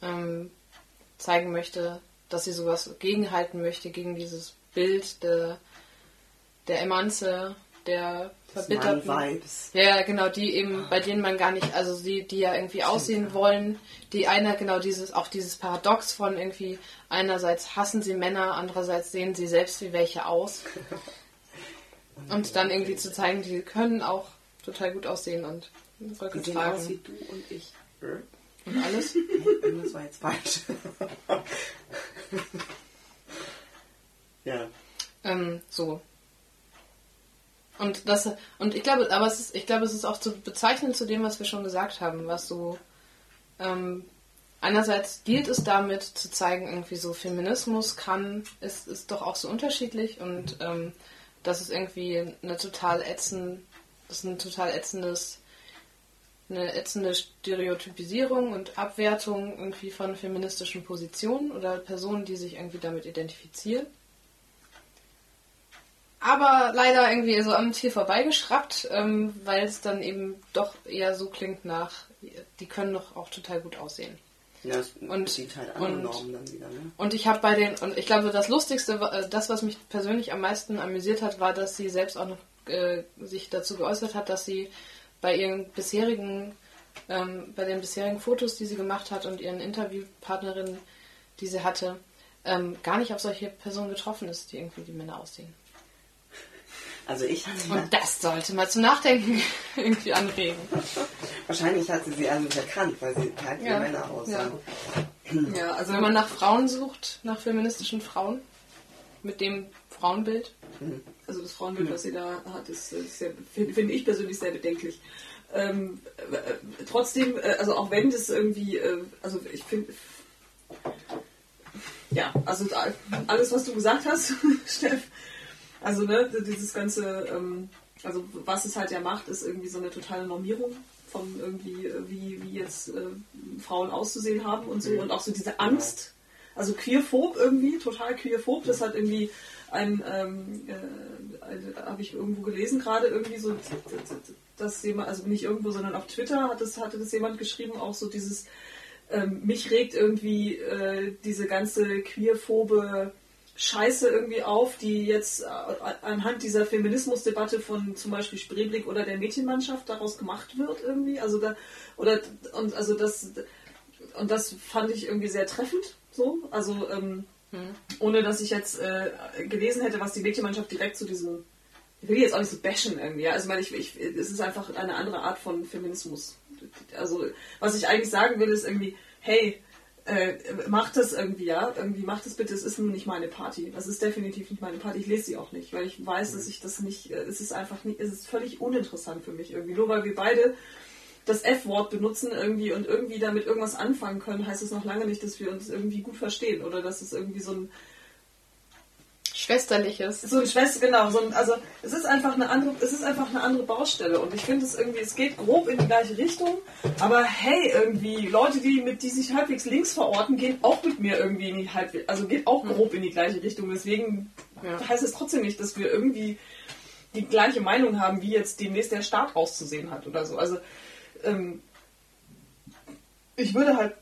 ähm, zeigen möchte, dass sie sowas gegenhalten möchte, gegen dieses Bild der, der Emanze, der Das verbitterten. Mann-Vibes. Ja, genau, die eben, bei denen man gar nicht, also die, die ja irgendwie aussehen wollen, die einer, genau dieses, auch dieses Paradox von irgendwie, einerseits hassen sie Männer, andererseits sehen sie selbst wie welche aus. Und dann irgendwie zu zeigen, die können auch total gut aussehen und Röcke Die sehen aus wie tragen du und ich. Und alles. Irgendwas war jetzt falsch. ja. Ähm, so. Und das und ich glaube, aber es ist, ich glaube, es ist auch zu bezeichnen zu dem, was wir schon gesagt haben, was so ähm, einerseits gilt es damit zu zeigen, irgendwie so Feminismus kann, ist, ist doch auch so unterschiedlich und ähm, das ist irgendwie eine total ätzend, das ist ein total ätzendes eine ätzende Stereotypisierung und Abwertung irgendwie von feministischen Positionen oder Personen, die sich irgendwie damit identifizieren. Aber leider irgendwie so am Ziel vorbeigeschraubt, ähm, weil es dann eben doch eher so klingt nach, die können doch auch total gut aussehen. Ja, es Und- sieht halt andere und- Normen dann wieder, ne? Und ich habe bei den, und ich glaube, das Lustigste, äh, das, was mich persönlich am meisten amüsiert hat, war, dass sie selbst auch noch äh, sich dazu geäußert hat, dass sie bei ihren bisherigen, ähm, bei den bisherigen Fotos, die sie gemacht hat und ihren Interviewpartnerinnen, die sie hatte, ähm, gar nicht auf solche Personen getroffen ist, die irgendwie die Männer aussehen. Also ich hatte ja, Und das sollte mal zum Nachdenken irgendwie anregen. wahrscheinlich hat sie sie alle nicht erkannt, weil sie halt wie Ja. Männer aussahen. Ja, also Also wenn man nach Frauen sucht, nach feministischen Frauen, mit dem Frauenbild, Also das Frauenbild, was sie da hat, ist, ist sehr, finde find ich persönlich sehr bedenklich. Ähm, äh, äh, trotzdem, äh, also auch wenn das irgendwie, äh, also ich finde, ja, also da, alles, was du gesagt hast, Steff, also ne, dieses ganze, ähm, also was es halt ja macht, ist irgendwie so eine totale Normierung von irgendwie, äh, wie, wie jetzt äh, Frauen auszusehen haben und so und auch so diese Angst, also queerphob irgendwie, total queerphob, das hat irgendwie ein, ähm, äh, habe ich irgendwo gelesen gerade irgendwie so, dass jemand, also nicht irgendwo, sondern auf Twitter hat das, hatte das jemand geschrieben, auch so dieses, ähm, mich regt irgendwie äh, diese ganze queerphobe Scheiße irgendwie auf, die jetzt äh, anhand dieser Feminismusdebatte von zum Beispiel Spreeblick oder der Mädchenmannschaft daraus gemacht wird irgendwie. Also da oder und also das und das fand ich irgendwie sehr treffend so. Also ähm, ohne dass ich jetzt äh, gelesen hätte, was die Mädchenmannschaft direkt zu diesem ich will die jetzt auch nicht so bashen irgendwie. Ja? Also ich meine, ich, ich, es ist einfach eine andere Art von Feminismus. Also was ich eigentlich sagen will, ist irgendwie, hey, äh, macht das irgendwie, ja, irgendwie macht das bitte, es ist nun nicht meine Party. Das ist definitiv nicht meine Party. Ich lese sie auch nicht, weil ich weiß, dass ich das nicht, äh, es ist einfach nicht, es ist völlig uninteressant für mich irgendwie. Nur weil wir beide das F-Wort benutzen irgendwie und irgendwie damit irgendwas anfangen können, heißt es noch lange nicht, dass wir uns irgendwie gut verstehen oder dass es irgendwie so ein schwesterliches. so ein Schwester, genau, so ein, also es ist einfach eine andere, es ist einfach eine andere Baustelle und ich finde es irgendwie, es geht grob in die gleiche Richtung, aber hey, irgendwie, Leute, die mit die sich halbwegs links verorten, gehen auch mit mir irgendwie in die halbwegs, also geht auch grob in die gleiche Richtung. Deswegen Ja. heißt es trotzdem nicht, dass wir irgendwie die gleiche Meinung haben, wie jetzt demnächst der Staat auszusehen hat oder so. Also ähm, ich würde halt,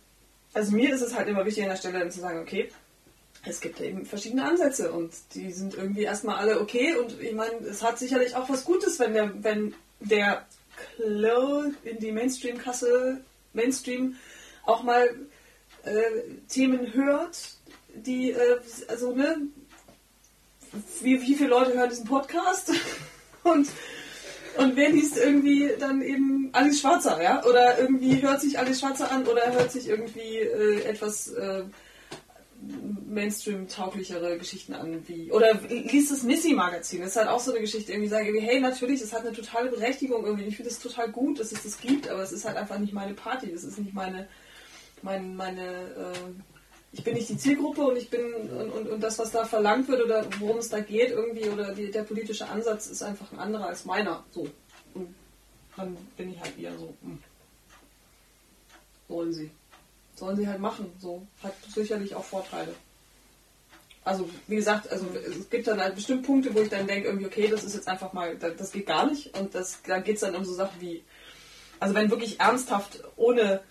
also mir ist es halt immer wichtig an der Stelle zu sagen, okay, es gibt eben verschiedene Ansätze und die sind irgendwie erstmal alle okay und ich meine, es hat sicherlich auch was Gutes, wenn der, wenn der Klo in die Mainstream-Kasse, Mainstream auch mal äh, Themen hört, die, äh, also ne, wie, wie viele Leute hören diesen Podcast und und wer liest irgendwie dann eben Alice Schwarzer, ja? Oder irgendwie hört sich Alice Schwarzer an oder hört sich irgendwie äh, etwas äh, Mainstream-tauglichere Geschichten an, wie. Oder liest das Missy-Magazin. Das ist halt auch so eine Geschichte, irgendwie sagen, irgendwie, hey, natürlich, es hat eine totale Berechtigung irgendwie. Ich finde es total gut, dass es das gibt, aber es ist halt einfach nicht meine Party. Das ist nicht meine, mein, meine, äh, ich bin nicht die Zielgruppe und ich bin und, und, und das, was da verlangt wird oder worum es da geht, irgendwie, oder die, der politische Ansatz ist einfach ein anderer als meiner. So. Und dann bin ich halt eher so, hm. sollen sie. Sollen sie halt machen. So. Hat sicherlich auch Vorteile. Also, wie gesagt, also es gibt dann halt bestimmt Punkte, wo ich dann denke, irgendwie, okay, das ist jetzt einfach mal, das, geht gar nicht. Und das, dann geht es dann um so Sachen wie, also wenn wirklich ernsthaft, ohne,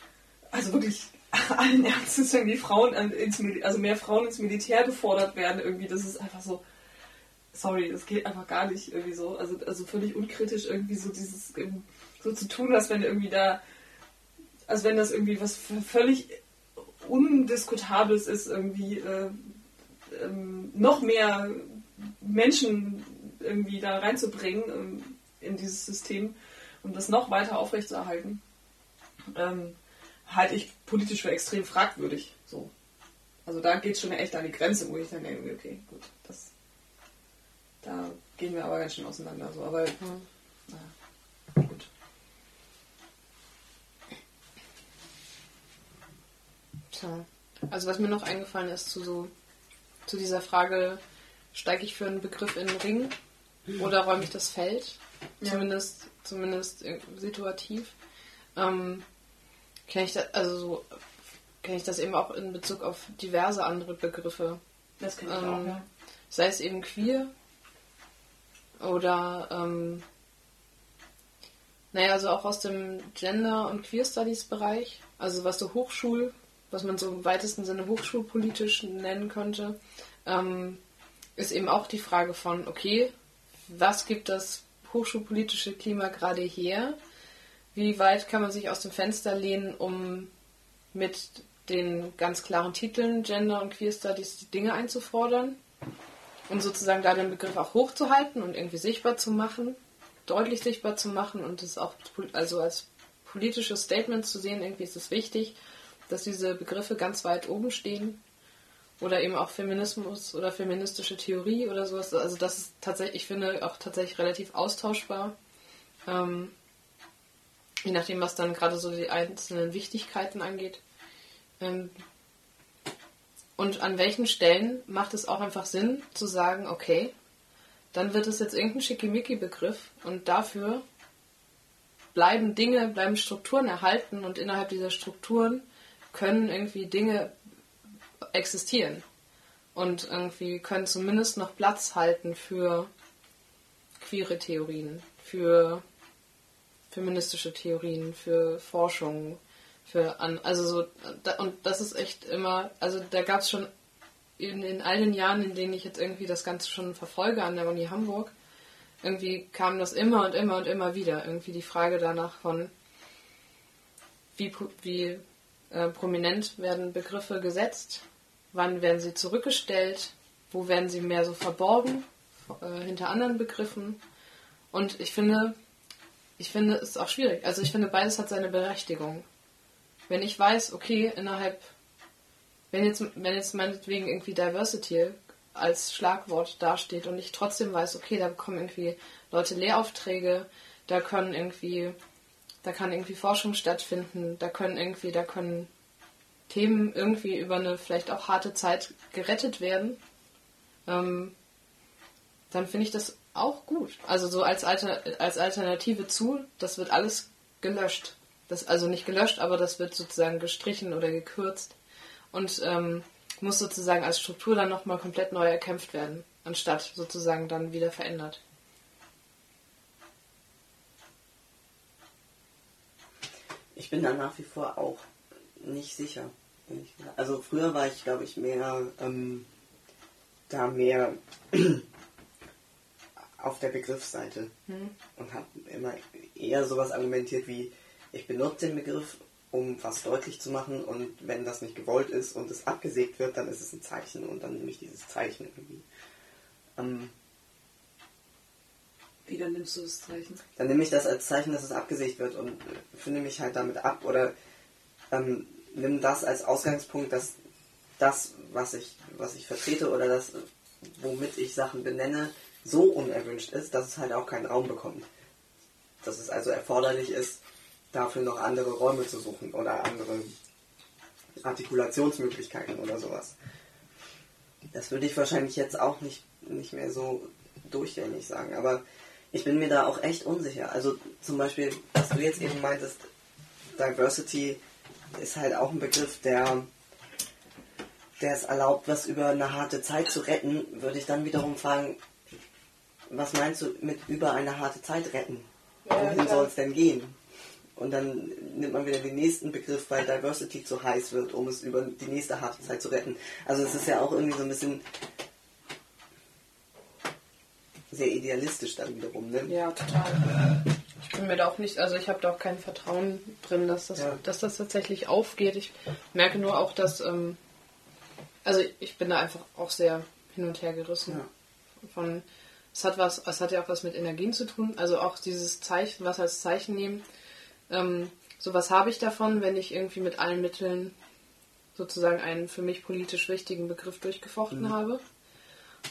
also wirklich allen Ernstes irgendwie Frauen ins Mil also mehr Frauen ins Militär gefordert werden, irgendwie, das ist einfach so, sorry, das geht einfach gar nicht irgendwie so. Also, also völlig unkritisch irgendwie so dieses, ähm, so zu tun, als wenn irgendwie da, als wenn das irgendwie was v- Undiskutables ist, irgendwie äh, ähm, noch mehr Menschen irgendwie da reinzubringen ähm, in dieses System, um das noch weiter aufrechtzuerhalten, ähm, halte ich politisch für extrem fragwürdig. So. Also da geht es schon echt an die Grenze, wo ich dann denke, okay, gut, das, da gehen wir aber ganz schön auseinander. So. Aber naja, gut. Tja. Also was mir noch eingefallen ist zu so zu dieser Frage, steige ich für einen Begriff in den Ring oder räume ich das Feld? Ja. Zumindest, zumindest situativ. ähm, kenne ich das, also so, kenne ich das eben auch in Bezug auf diverse andere Begriffe. Das kenne ich Ähm, auch, ja. Sei es eben queer oder ähm, naja, also auch aus dem Gender- und Queer Studies Bereich, also was so Hochschul, was man so im weitesten Sinne hochschulpolitisch nennen könnte, ähm, ist eben auch die Frage von, okay, was gibt das hochschulpolitische Klima gerade her? Wie weit kann man sich aus dem Fenster lehnen, um mit den ganz klaren Titeln Gender und Queer Studies die Dinge einzufordern und sozusagen da den Begriff auch hochzuhalten und irgendwie sichtbar zu machen, deutlich sichtbar zu machen und es auch also als politisches Statement zu sehen, irgendwie ist es wichtig, dass diese Begriffe ganz weit oben stehen oder eben auch Feminismus oder feministische Theorie oder sowas. Also das ist tatsächlich, ich finde auch tatsächlich relativ austauschbar. Ähm, je nachdem, was dann gerade so die einzelnen Wichtigkeiten angeht. Ähm, und an welchen Stellen macht es auch einfach Sinn zu sagen, okay, dann wird es jetzt irgendein Schickimicki-Begriff und dafür bleiben Dinge, bleiben Strukturen erhalten und innerhalb dieser Strukturen können irgendwie Dinge existieren und irgendwie können zumindest noch Platz halten für queere Theorien, für feministische Theorien, für Forschung, für an, also so da, und das ist echt immer, also da gab es schon in, in all den Jahren, in denen ich jetzt irgendwie das Ganze schon verfolge an der Uni Hamburg, irgendwie kam das immer und immer und immer wieder. Irgendwie die Frage danach von, wie, wie äh, prominent werden Begriffe gesetzt, wann werden sie zurückgestellt, wo werden sie mehr so verborgen äh, hinter anderen Begriffen. Und ich finde, ich finde es ist auch schwierig. Also ich finde, beides hat seine Berechtigung. Wenn ich weiß, okay, innerhalb, wenn jetzt, wenn jetzt meinetwegen irgendwie Diversity als Schlagwort dasteht und ich trotzdem weiß, okay, da bekommen irgendwie Leute Lehraufträge, da können irgendwie, da kann irgendwie Forschung stattfinden, da können irgendwie, da können Themen irgendwie über eine vielleicht auch harte Zeit gerettet werden, ähm, dann finde ich das auch gut. Also so als, Alter, als Alternative zu, das wird alles gelöscht. Das, also nicht gelöscht, aber das wird sozusagen gestrichen oder gekürzt und ähm, muss sozusagen als Struktur dann nochmal komplett neu erkämpft werden, anstatt sozusagen dann wieder verändert. Ich bin da nach wie vor auch nicht sicher. Also früher war ich, glaube ich, mehr ähm, da mehr auf der Begriffsseite und habe immer eher sowas argumentiert wie, ich benutze den Begriff, um was deutlich zu machen und wenn das nicht gewollt ist und es abgesägt wird, dann ist es ein Zeichen und dann nehme ich dieses Zeichen irgendwie. Ähm, Wie, dann nimmst du das Zeichen? dann nehme ich das als Zeichen, dass es abgesägt wird und äh, finde mich halt damit ab oder ähm, nimm das als Ausgangspunkt, dass das, was ich, was ich vertrete oder das, womit ich Sachen benenne, so unerwünscht ist, dass es halt auch keinen Raum bekommt. Dass es also erforderlich ist, dafür noch andere Räume zu suchen oder andere Artikulationsmöglichkeiten oder sowas. Das würde ich wahrscheinlich jetzt auch nicht, nicht mehr so durchgängig sagen, aber ich bin mir da auch echt unsicher. Also zum Beispiel, was du jetzt eben meintest, Diversity ist halt auch ein Begriff, der, der es erlaubt, was über eine harte Zeit zu retten, würde ich dann wiederum fragen, was meinst du mit über eine harte Zeit retten? Ja, Wohin soll es denn gehen? Und dann nimmt man wieder den nächsten Begriff, weil Diversity zu heiß wird, um es über die nächste harte Zeit zu retten. Also es ist ja auch irgendwie so ein bisschen sehr idealistisch dann wiederum, ne? Ja, total. Ich bin mir da auch nicht, also ich habe da auch kein Vertrauen drin, dass das, Ja. dass das tatsächlich aufgeht. Ich merke nur auch, dass, ähm, also ich bin da einfach auch sehr hin und her gerissen. Ja. Von, es hat was, es hat ja auch was mit Energien zu tun. Also auch dieses Zeichen, was als Zeichen nehmen. Ähm, so was habe ich davon, wenn ich irgendwie mit allen Mitteln sozusagen einen für mich politisch wichtigen Begriff durchgefochten habe.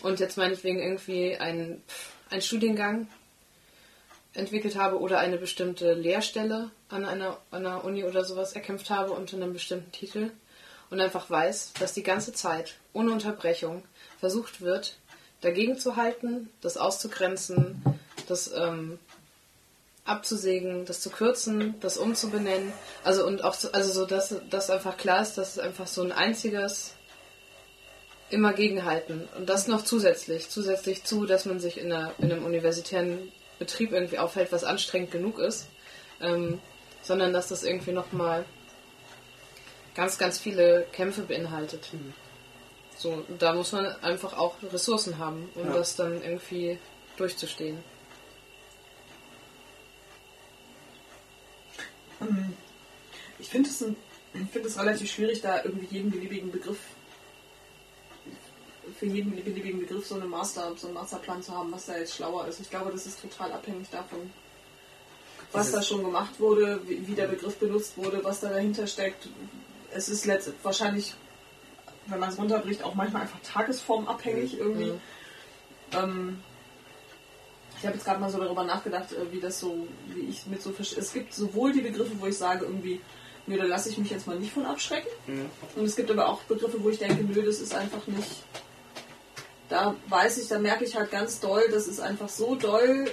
Und jetzt meinetwegen irgendwie einen, einen Studiengang entwickelt habe oder eine bestimmte Lehrstelle an einer, einer Uni oder sowas erkämpft habe unter einem bestimmten Titel und einfach weiß, dass die ganze Zeit ohne Unterbrechung versucht wird, dagegen zu halten, das auszugrenzen, das ähm, abzusägen, das zu kürzen, das umzubenennen. Also und auch so, also so, dass, dass einfach klar ist, dass es einfach so ein einziges immer gegenhalten. Und das noch zusätzlich, zusätzlich zu, dass man sich in, einer, in einem universitären Betrieb irgendwie aufhält, was anstrengend genug ist, ähm, sondern dass das irgendwie nochmal ganz, ganz viele Kämpfe beinhaltet. Mhm. So, da muss man einfach auch Ressourcen haben, um Ja. das dann irgendwie durchzustehen. Ähm, Ich finde es, finde es relativ schwierig, da irgendwie jeden beliebigen Begriff für jeden beliebigen Begriff so, eine Master, so einen Masterplan zu haben, was da jetzt schlauer ist. Ich glaube, das ist total abhängig davon, was da schon gemacht wurde, wie, wie der Begriff benutzt wurde, was da dahinter steckt. Es ist letzt, wahrscheinlich, wenn man es runterbricht, auch manchmal einfach tagesformabhängig irgendwie. Mhm. Ähm, ich habe jetzt gerade mal so darüber nachgedacht, äh, wie das so, wie ich mit so Es gibt sowohl die Begriffe, wo ich sage irgendwie, nö, da lasse ich mich jetzt mal nicht von abschrecken. Mhm. Und es gibt aber auch Begriffe, wo ich denke, nö, das ist einfach nicht. Da weiß ich, da merke ich halt ganz doll, das ist einfach so doll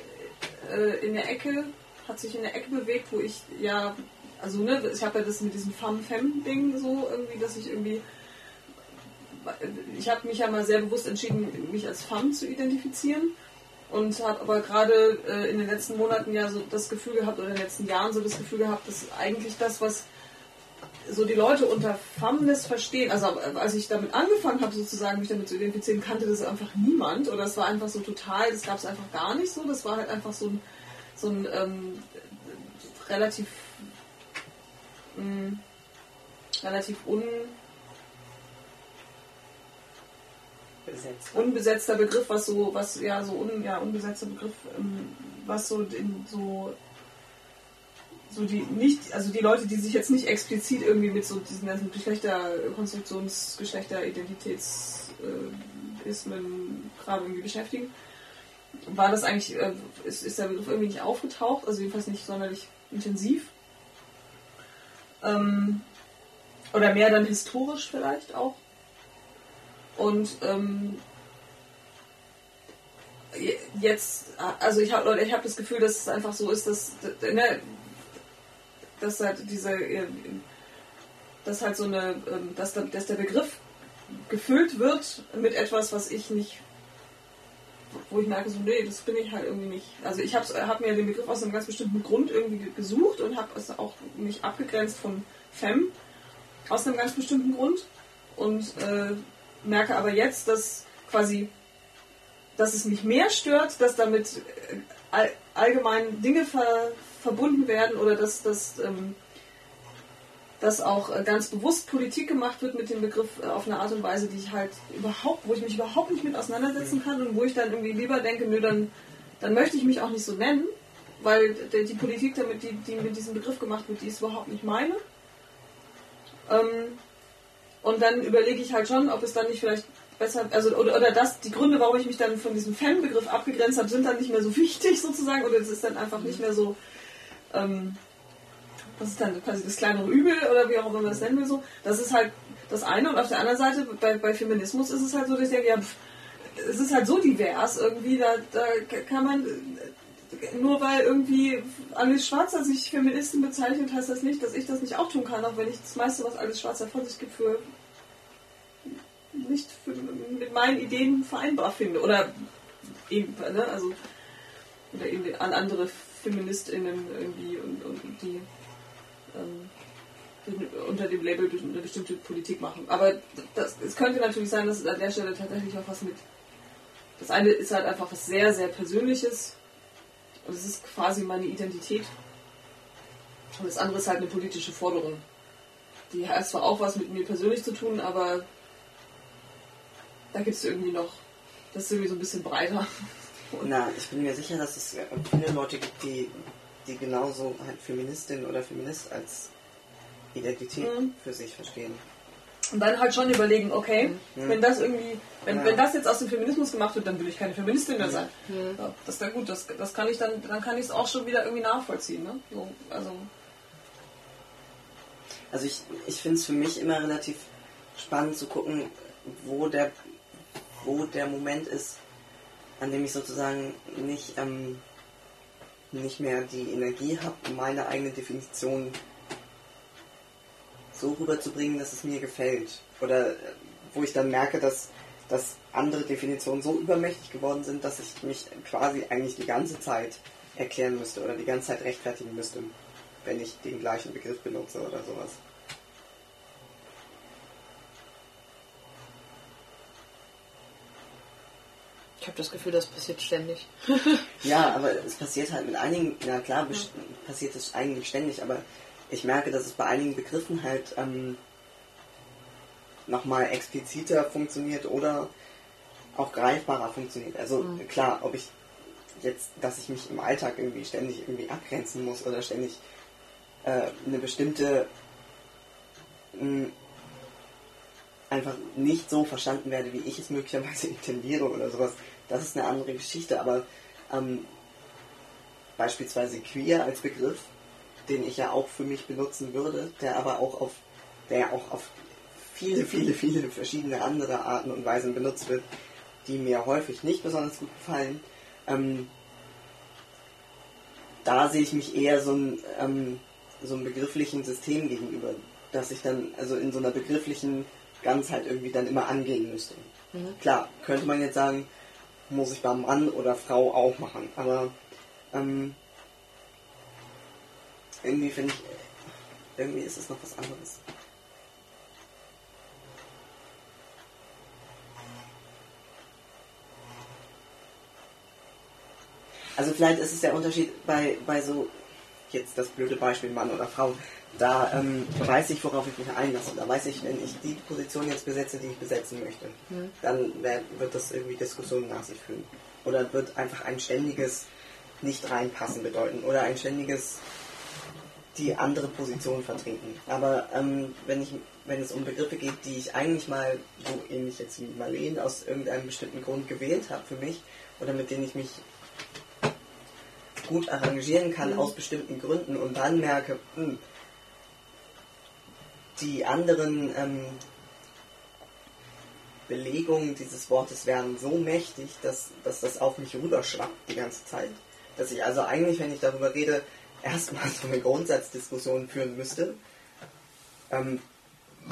äh, in der Ecke, hat sich in der Ecke bewegt, wo ich ja, also ne, ich habe ja das mit diesem Femme-Femme-Ding so irgendwie, dass ich irgendwie. Ich habe mich ja mal sehr bewusst entschieden, mich als Femme zu identifizieren und habe aber gerade äh, in den letzten Monaten ja so das Gefühl gehabt oder in den letzten Jahren so das Gefühl gehabt, dass eigentlich das, was so die Leute unter Femmes verstehen, also als ich damit angefangen habe, sozusagen mich damit zu identifizieren, kannte das einfach niemand. Oder es war einfach so total, das gab es einfach gar nicht so, das war halt einfach so ein, so ein ähm, relativ mh, relativ un, Besetzt. unbesetzter Begriff, was so, was ja so un, ja, unbesetzter Begriff, ähm, was so in so so die nicht, also die Leute, die sich jetzt nicht explizit irgendwie mit so diesen ganzen Geschlechterkonstruktions, Geschlechteridentitätsismen gerade irgendwie beschäftigen, war das eigentlich, äh, ist, ist der Begriff irgendwie nicht aufgetaucht, also jedenfalls nicht sonderlich intensiv. Ähm, oder mehr dann historisch vielleicht auch. Und ähm, je- jetzt, also ich habe ich hab das Gefühl, dass es einfach so ist, dass, ne, dass halt diese, äh, dass halt so eine, ähm, dass, dass der Begriff gefüllt wird mit etwas, was ich nicht, wo ich merke, so, nee, das bin ich halt irgendwie nicht. Also ich habe hab mir den Begriff aus einem ganz bestimmten Grund irgendwie ge- gesucht und habe es auch mich abgegrenzt von Femme aus einem ganz bestimmten Grund und äh, merke aber jetzt, dass quasi, dass es mich mehr stört, dass damit äh, all, allgemein Dinge ver, verbunden werden oder dass, dass, ähm, dass auch äh, ganz bewusst Politik gemacht wird mit dem Begriff äh, auf eine Art und Weise, die ich halt überhaupt, wo ich mich überhaupt nicht mit auseinandersetzen kann und wo ich dann irgendwie lieber denke, nö, dann, dann möchte ich mich auch nicht so nennen, weil die, die Politik damit, die, die mit diesem Begriff gemacht wird, die ist überhaupt nicht meine. Ähm, und dann überlege ich halt schon, ob es dann nicht vielleicht besser, also oder, oder das, die Gründe, warum ich mich dann von diesem Fan-Begriff abgegrenzt habe, sind dann nicht mehr so wichtig sozusagen, oder es ist dann einfach nicht mehr so, ähm, das ist dann quasi das kleinere Übel oder wie auch immer man das nennen will so. Das ist halt das eine und auf der anderen Seite bei, bei Feminismus ist es halt so, dass ich denke, ja, pff, es ist halt so divers irgendwie, da, da kann man nur weil irgendwie Alice Schwarzer sich Feministin bezeichnet, heißt das nicht, dass ich das nicht auch tun kann, auch wenn ich das meiste, was Alice Schwarzer von sich gibt, für nicht für, mit meinen Ideen vereinbar finde. Oder eben, ne, also oder eben an andere FeministInnen irgendwie und, und die ähm, unter dem Label eine bestimmte Politik machen. Aber das, es könnte natürlich sein, dass es an der Stelle tatsächlich auch was mit. Das eine ist halt einfach was sehr, sehr Persönliches. Und es ist quasi meine Identität. Und das andere ist halt eine politische Forderung. Die hat zwar auch was mit mir persönlich zu tun, aber da gibt es irgendwie noch. Das ist irgendwie so ein bisschen breiter. Na, ich bin mir sicher, dass es äh, viele Leute gibt, die, die genauso halt Feministin oder Feminist als Identität Mhm. für sich verstehen. Und dann halt schon überlegen, okay, Mhm. wenn das irgendwie, wenn, Ja. wenn das jetzt aus dem Feminismus gemacht wird, dann will ich keine Feministin mehr sein. Mhm. Ja, das ist dann gut, das, das kann ich dann, dann kann ich es auch schon wieder irgendwie nachvollziehen. Ne? So, also, Also ich, ich finde es für mich immer relativ spannend zu gucken, wo der, wo der Moment ist, an dem ich sozusagen nicht, ähm, nicht mehr die Energie habe, meine eigene Definition so rüberzubringen, dass es mir gefällt. Oder äh, wo ich dann merke, dass, dass andere Definitionen so übermächtig geworden sind, dass ich mich quasi eigentlich die ganze Zeit erklären müsste oder die ganze Zeit rechtfertigen müsste, wenn ich den gleichen Begriff benutze oder sowas. Ich habe das Gefühl, das passiert ständig. Ja, aber es passiert halt mit einigen, na klar, bes- passiert es eigentlich ständig, aber ich merke, dass es bei einigen Begriffen halt ähm, nochmal expliziter funktioniert oder auch greifbarer funktioniert. Also klar, ob ich jetzt, dass ich mich im Alltag irgendwie ständig irgendwie abgrenzen muss oder ständig äh, eine bestimmte mh, einfach nicht so verstanden werde, wie ich es möglicherweise intendiere oder sowas, das ist eine andere Geschichte, aber ähm, beispielsweise queer als Begriff, den ich ja auch für mich benutzen würde, der aber auch auf, der ja auch auf viele, viele, viele verschiedene andere Arten und Weisen benutzt wird, die mir häufig nicht besonders gut gefallen. Ähm, da sehe ich mich eher so ein, ähm, so einem begrifflichen System gegenüber, dass ich dann also in so einer begrifflichen Ganzheit irgendwie dann immer angehen müsste. Klar, könnte man jetzt sagen, muss ich beim Mann oder Frau auch machen, aber ähm, irgendwie finde ich, irgendwie ist es noch was anderes. Also vielleicht ist es der Unterschied bei, bei so, jetzt das blöde Beispiel Mann oder Frau, da ähm, weiß ich, worauf ich mich einlasse. Da weiß ich, wenn ich die Position jetzt besetze, die ich besetzen möchte, dann wer- wird das irgendwie Diskussionen nach sich führen. Oder wird einfach ein ständiges nicht reinpassen bedeuten. Oder ein ständiges die andere Position vertreten. Aber ähm, wenn, ich, wenn es um Begriffe geht, die ich eigentlich mal, so ähnlich jetzt wie Marleen, aus irgendeinem bestimmten Grund gewählt habe für mich, oder mit denen ich mich gut arrangieren kann aus bestimmten Gründen und dann merke, hm, die anderen ähm, Belegungen dieses Wortes werden so mächtig, dass, dass das auf mich rüberschwappt die ganze Zeit. Dass ich also eigentlich, wenn ich darüber rede, erstmal so eine Grundsatzdiskussion führen müsste, ähm,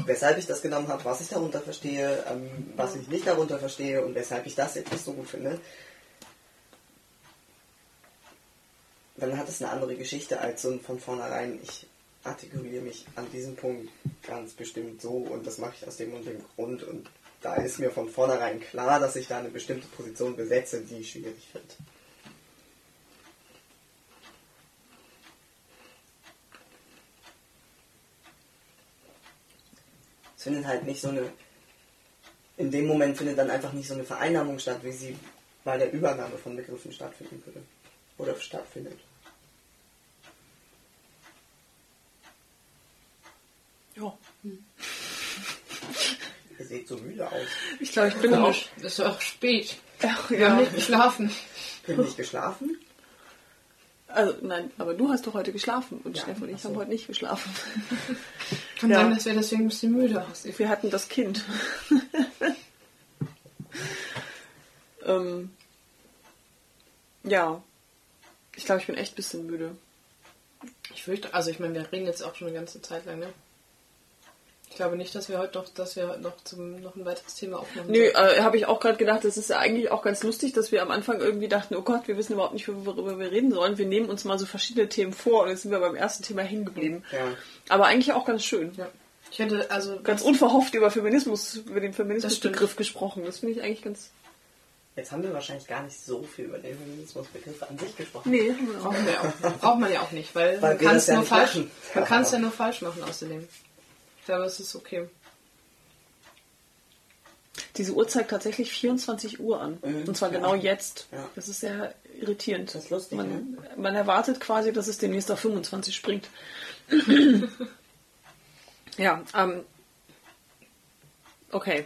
weshalb ich das genommen habe, was ich darunter verstehe, ähm, was ich nicht darunter verstehe und weshalb ich das nicht so gut finde. Dann hat es eine andere Geschichte als so ein von vornherein, ich artikuliere mich an diesem Punkt ganz bestimmt so und das mache ich aus dem und dem Grund und da ist mir von vornherein klar, dass ich da eine bestimmte Position besetze, die schwierig wird. Es findet halt nicht so eine, in dem Moment findet dann einfach nicht so eine Vereinnahmung statt, wie sie bei der Übernahme von Begriffen stattfinden würde. Oder stattfindet. Ja. Ihr seht so müde aus. Ich glaube, ich bin auch. Es ist auch spät. Ach, Wir haben ja. nicht geschlafen. Bin nicht geschlafen? Also, nein, aber du hast doch heute geschlafen und Ja, Steff und ich so. haben heute nicht geschlafen. Kann Ja. sein, dass wir deswegen ein bisschen müde aussehen. Wir hatten das Kind. ähm, ja. Ich glaube, ich bin echt ein bisschen müde. Ich fürchte, also ich meine, wir reden jetzt auch schon eine ganze Zeit lang, ne? Ich glaube nicht, dass wir heute noch, dass wir heute noch zum noch ein weiteres Thema aufnehmen. Nö, äh, habe ich auch gerade gedacht, das ist ja eigentlich auch ganz lustig, dass wir am Anfang irgendwie dachten, oh Gott, wir wissen überhaupt nicht, worüber wir reden sollen. Wir nehmen uns mal so verschiedene Themen vor und jetzt sind wir beim ersten Thema hängen geblieben. Ja. Aber eigentlich auch ganz schön. Ja. Ich hätte also Ganz was- unverhofft über Feminismus, über den. Feminismusbegriff gesprochen. Das finde ich eigentlich ganz. Jetzt haben wir wahrscheinlich gar nicht so viel über den Feminismusbegriff an sich gesprochen. Nee, auch. brauchen wir auch, braucht man ja auch nicht, weil, Weil man kann es ja nur falsch, machen. man kann es ja nur falsch machen außerdem. Ich glaube, es ist okay. Diese Uhr zeigt tatsächlich 24 Uhr an. Mhm, Und zwar ja. genau jetzt. Ja. Das ist sehr irritierend. Das ist lustig, man, ne? man erwartet quasi, dass es demnächst auf 25 springt. ja, ähm. Okay.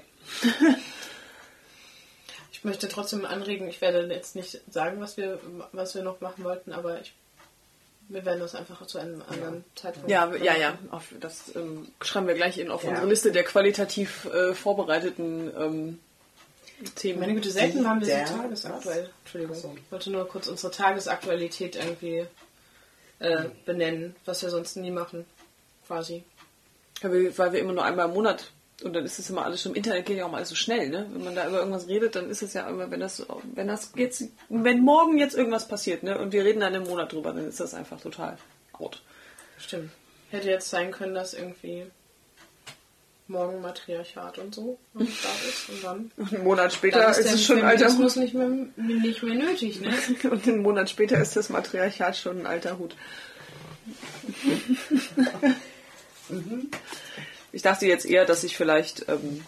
Ich möchte trotzdem anregen, ich werde jetzt nicht sagen, was wir, was wir noch machen wollten, aber ich, wir werden das einfach zu einem anderen Zeitpunkt. Ja, ja, ja. Auf, das ähm, schreiben wir gleich in auf Ja. unsere Liste der qualitativ äh, vorbereiteten ähm, Themen. Meine Güte, selten waren wir Der- so tagesaktuell. Entschuldigung. So. Ich wollte nur kurz unsere Tagesaktualität irgendwie äh, benennen, was wir sonst nie machen. Quasi. Ja, weil wir immer nur einmal im Monat und dann ist es immer alles schon im Internet geht ja auch mal alles so schnell, ne? Wenn man da über irgendwas redet, dann ist es ja immer, wenn das, wenn das jetzt, wenn morgen jetzt irgendwas passiert, ne? Und wir reden dann im Monat drüber, dann ist das einfach total out. Stimmt. Hätte jetzt sein können, dass irgendwie morgen Matriarchat und so am Start ist und dann, Und einen Monat später ist, ist es schon ein alter Hut. Nicht mehr, nicht mehr nötig, ne? Und einen Monat später ist das Matriarchat schon ein alter Hut. Ich dachte jetzt eher, dass ich vielleicht ähm,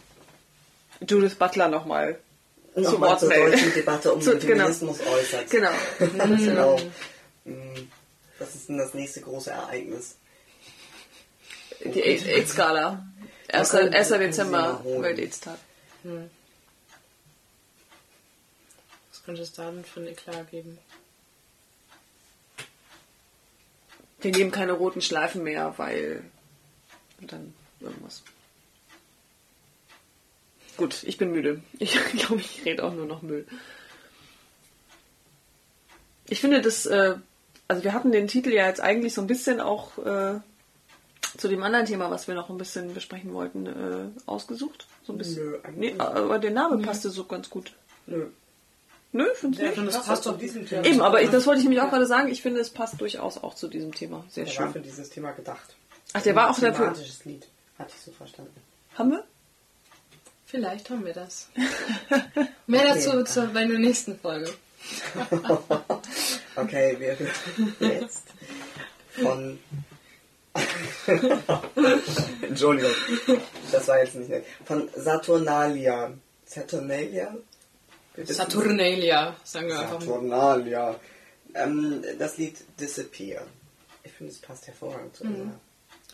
Judith Butler nochmal zu Nochmal Wort zur deutschen Debatte um Zu- den genau. Feminismus äußert. Genau. genau. Mm, Was ist denn das nächste große Ereignis? Die AIDS-Skala. 1. können- 1. können Sie Dezember. Welt-AIDS-Tag. Was könnte es da denn für ein Eklat geben? Wir nehmen keine roten Schleifen mehr, weil. Und dann irgendwas. Gut, ich bin müde. Ich glaube, ich rede auch nur noch Müll. Ich finde das, äh, also wir hatten den Titel ja jetzt eigentlich so ein bisschen auch äh, zu dem anderen Thema, was wir noch ein bisschen besprechen wollten, äh, ausgesucht. So ein bisschen. Nö, eigentlich nee, aber der Name passte so ganz gut. Nö. Nö, findest du Ja, nicht? das passt passt zu diesem Thema. Eben, aber ich, das wollte ich nämlich auch gerade sagen. Ich finde, es passt durchaus auch zu diesem Thema. Sehr Der war schön. für dieses Thema gedacht. Ach, der war auch dafür. Lied. Hatte ich so verstanden. Haben wir? Vielleicht haben wir das. Mehr dazu zur, bei der nächsten Folge. Okay, wir reden jetzt von. Entschuldigung, das war jetzt nicht nett. Von Saturnalia. Saturnalia? Saturnalia, sagen wir einfach mal. Saturnalia. Ähm, das Lied Disappear. Ich finde, es passt hervorragend zu unserer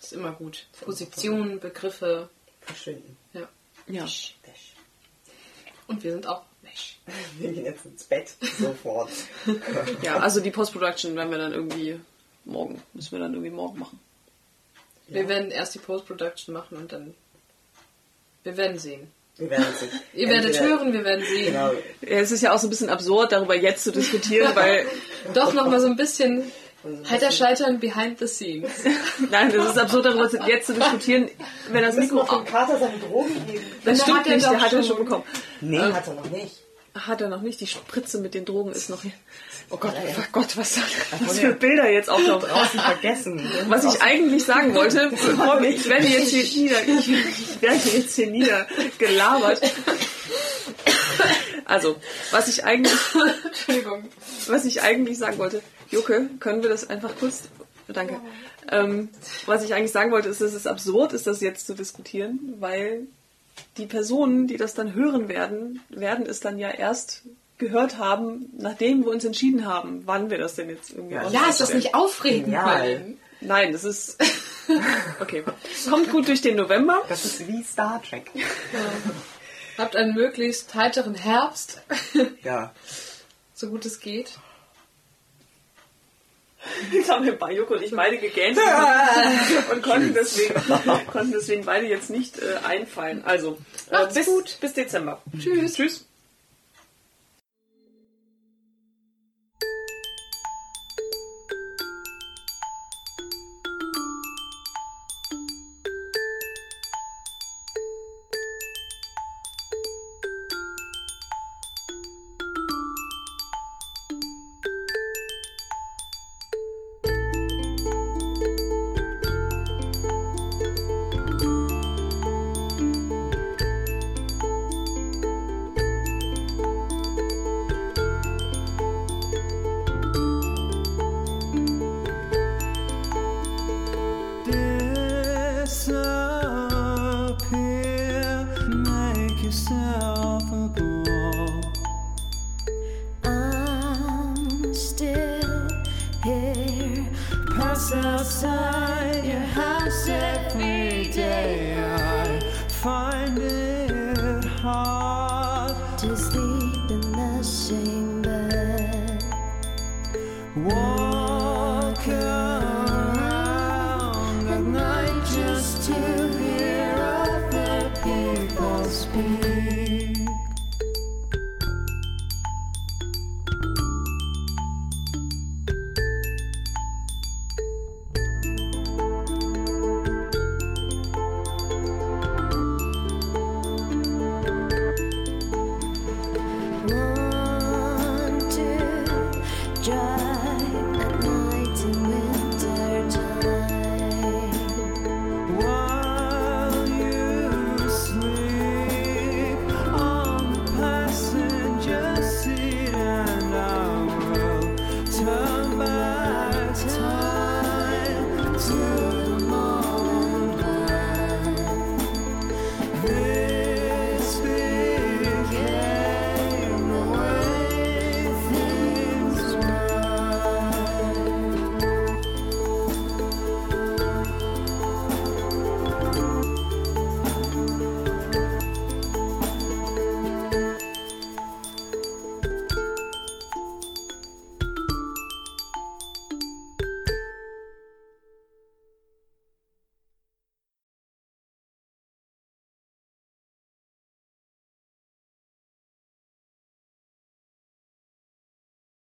Ist immer gut. Positionen, Begriffe. Verschwinden. Ja. Ja. Dash. Und wir sind auch Mesh. Wir gehen jetzt ins Bett. Sofort. Ja, also die Post-Production werden wir dann irgendwie morgen, müssen wir dann irgendwie morgen machen. Wir werden erst die Post-Production machen und dann. Wir werden sehen. Wir werden es Ihr werdet hören, wir werden sehen. Genau. Ja, es ist ja auch so ein bisschen absurd, darüber jetzt zu diskutieren, weil, Doch nochmal so ein bisschen heiter scheitern behind the scenes. nein, es ist absurd, darüber jetzt zu diskutieren, wenn das Müssen Mikro... wir dem Kater seine Drogen geben? Das stimmt hat nicht, der hat er schon. bekommen. Nee, hat er noch nicht. Hat er noch nicht, die Spritze mit den Drogen ist noch hier. Oh Gott, oh Gott, was, was für Bilder jetzt auftauchen. Draußen vergessen. Was ich eigentlich sagen wollte, bevor wir, ich werde jetzt hier nieder, ich, werde jetzt hier niedergelabert. Also, was ich eigentlich, Entschuldigung. was ich eigentlich sagen wollte, Jucke, können wir das einfach kurz, danke. Ähm, was ich eigentlich sagen wollte, ist, dass es absurd ist, das jetzt zu diskutieren, weil die Personen, die das dann hören werden, werden es dann ja erst gehört haben, nachdem wir uns entschieden haben, wann wir das denn jetzt irgendwie Ja, Ja, ist das nicht aufregend? Colin? Nein, das ist. Okay. Kommt gut durch den November. Das ist wie Star Trek. Habt einen möglichst heiteren Herbst, Ja. so gut es geht. Jetzt haben wir bei Joko und ich beide gegähnt und konnten deswegen, konnten deswegen beide jetzt nicht äh, einfallen. Also, äh, bis, gut. bis Dezember. Tschüss. Tschüss.